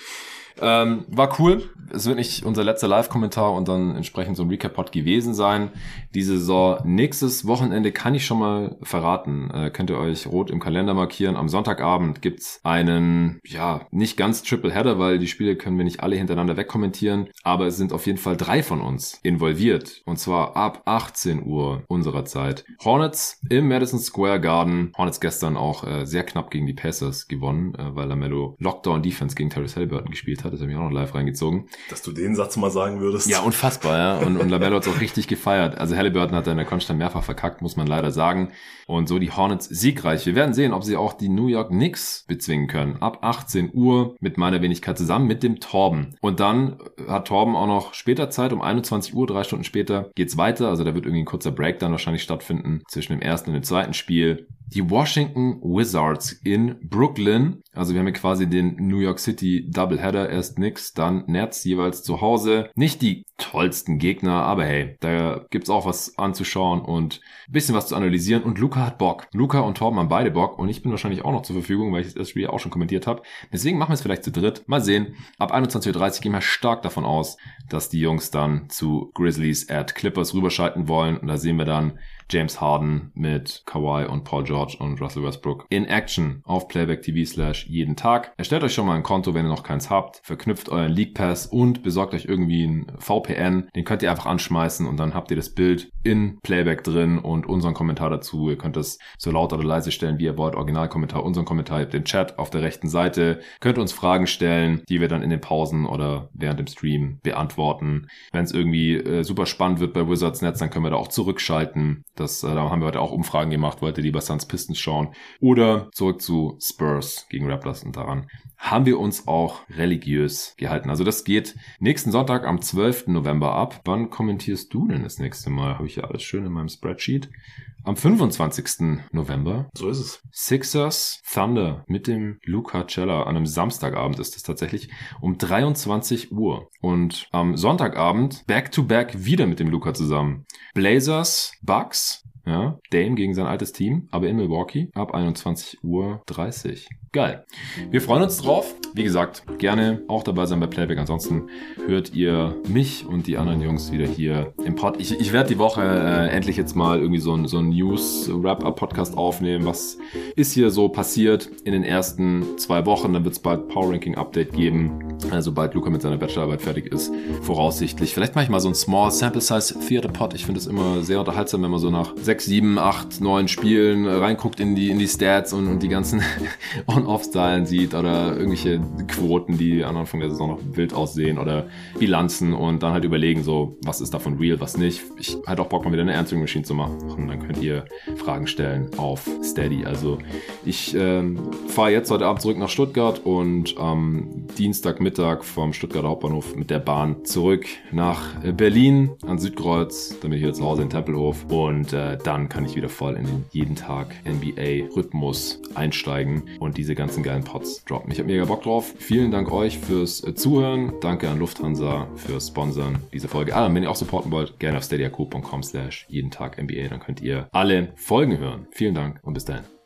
Ähm, war cool. Es wird nicht unser letzter Live-Kommentar und dann entsprechend so ein Recap-Pod gewesen sein. Diese Saison, nächstes Wochenende kann ich schon mal verraten. Äh, könnt ihr euch rot im Kalender markieren. Am Sonntagabend gibt's einen, ja, nicht ganz Triple Header, weil die Spiele können wir nicht alle hintereinander wegkommentieren. Aber es sind auf jeden Fall drei von uns involviert. Und zwar ab 18 Uhr unserer Zeit. Hornets im Madison Square Garden. Hornets gestern auch äh, sehr knapp gegen die Pacers gewonnen, äh, weil Lamello Lockdown Defense gegen Terrence Halliburton gespielt hat. Das habe ich auch noch live reingezogen. Dass du den Satz mal sagen würdest. Ja, unfassbar, ja. Und, und Lamello hat es auch richtig gefeiert. Also Halliburton hat in der Konstanz mehrfach verkackt, muss man leider sagen. Und so die Hornets siegreich. Wir werden sehen, ob sie auch die New York Knicks bezwingen können. Ab 18 Uhr mit meiner Wenigkeit zusammen mit dem Torben. Und dann hat Torben auch noch später Zeit, um 21 Uhr, drei Stunden später, geht's weiter. Also da wird irgendwie ein kurzer Break dann wahrscheinlich stattfinden zwischen dem ersten und dem zweiten Spiel die Washington Wizards in Brooklyn. Also wir haben hier quasi den New York City Doubleheader. Erst Knicks, dann Nets jeweils zu Hause. Nicht die tollsten Gegner, aber hey, da gibt's auch was anzuschauen und bisschen was zu analysieren. Und Luca hat Bock. Luca und Torben haben beide Bock und ich bin wahrscheinlich auch noch zur Verfügung, weil ich das Spiel auch schon kommentiert habe. Deswegen machen wir es vielleicht zu dritt. Mal sehen. Ab 21.30 Uhr gehen wir stark davon aus, dass die Jungs dann zu Grizzlies at Clippers rüberschalten wollen. Und da sehen wir dann James Harden mit Kawhi und Paul George und Russell Westbrook in Action auf Playback TV slash jeden Tag. Erstellt euch schon mal ein Konto, wenn ihr noch keins habt. Verknüpft euren League Pass und besorgt euch irgendwie ein VPN. Den könnt ihr einfach anschmeißen und dann habt ihr das Bild in Playback drin und unseren Kommentar dazu. Ihr könnt es so laut oder leise stellen, wie ihr wollt. Originalkommentar, unseren Kommentar, den Chat auf der rechten Seite. Könnt uns Fragen stellen, die wir dann in den Pausen oder während dem Stream beantworten. Wenn es irgendwie äh, super spannend wird bei Wizards Netz, dann können wir da auch zurückschalten. Das, äh, da haben wir heute auch Umfragen gemacht, wollt ihr lieber Suns Pistons schauen. Oder zurück zu Spurs gegen Raptors und daran haben wir uns auch religiös gehalten. Also das geht nächsten Sonntag am 12. November ab. Wann kommentierst du denn das nächste Mal? Habe ich ja alles schön in meinem Spreadsheet. Am 25. November. So ist es. Sixers Thunder mit dem Luca Cella. An einem Samstagabend ist es tatsächlich um 23 Uhr. Und am Sonntagabend back to back wieder mit dem Luca zusammen. Blazers Bucks ja, Dame gegen sein altes Team, aber in Milwaukee ab 21.30 Uhr. Geil. Wir freuen uns drauf. Wie gesagt, gerne auch dabei sein bei Playback. Ansonsten hört ihr mich und die anderen Jungs wieder hier im Pod. Ich, ich werde die Woche äh, endlich jetzt mal irgendwie so ein, so ein News-Wrap-Up-Podcast aufnehmen. Was ist hier so passiert in den ersten zwei Wochen? Dann wird es bald Power Ranking Update geben. Also sobald Luca mit seiner Bachelorarbeit fertig ist, voraussichtlich. Vielleicht mache ich mal so ein Small Sample Size Theater Pod. Ich finde es immer sehr unterhaltsam, wenn man so nach sechs, sieben, acht, neun Spielen reinguckt in die, in die Stats und, und die ganzen <laughs> On-Off-Zahlen sieht oder irgendwelche Quoten, die am Anfang der Saison noch wild aussehen oder Bilanzen und dann halt überlegen, so, was ist davon real, was nicht. Ich halt auch Bock, mal wieder eine Answering Machine zu machen. Und dann könnt ihr Fragen stellen auf Steady. Also ich ähm, fahre jetzt heute Abend zurück nach Stuttgart und am Dienstagmittag vom Stuttgarter Hauptbahnhof mit der Bahn zurück nach Berlin an Südkreuz, dann bin ich hier zu Hause in Tempelhof und äh, dann kann ich wieder voll in den jeden Tag NBA-Rhythmus einsteigen und diese ganzen geilen Pots droppen. Ich habe mega Bock drauf. Vielen Dank euch fürs äh, Zuhören. Danke an Lufthansa fürs Sponsern dieser Folge. Ah, wenn ihr auch supporten wollt, gerne auf steadyco.com slash jeden Tag NBA. Dann könnt ihr alle Folgen hören. Vielen Dank und bis dahin.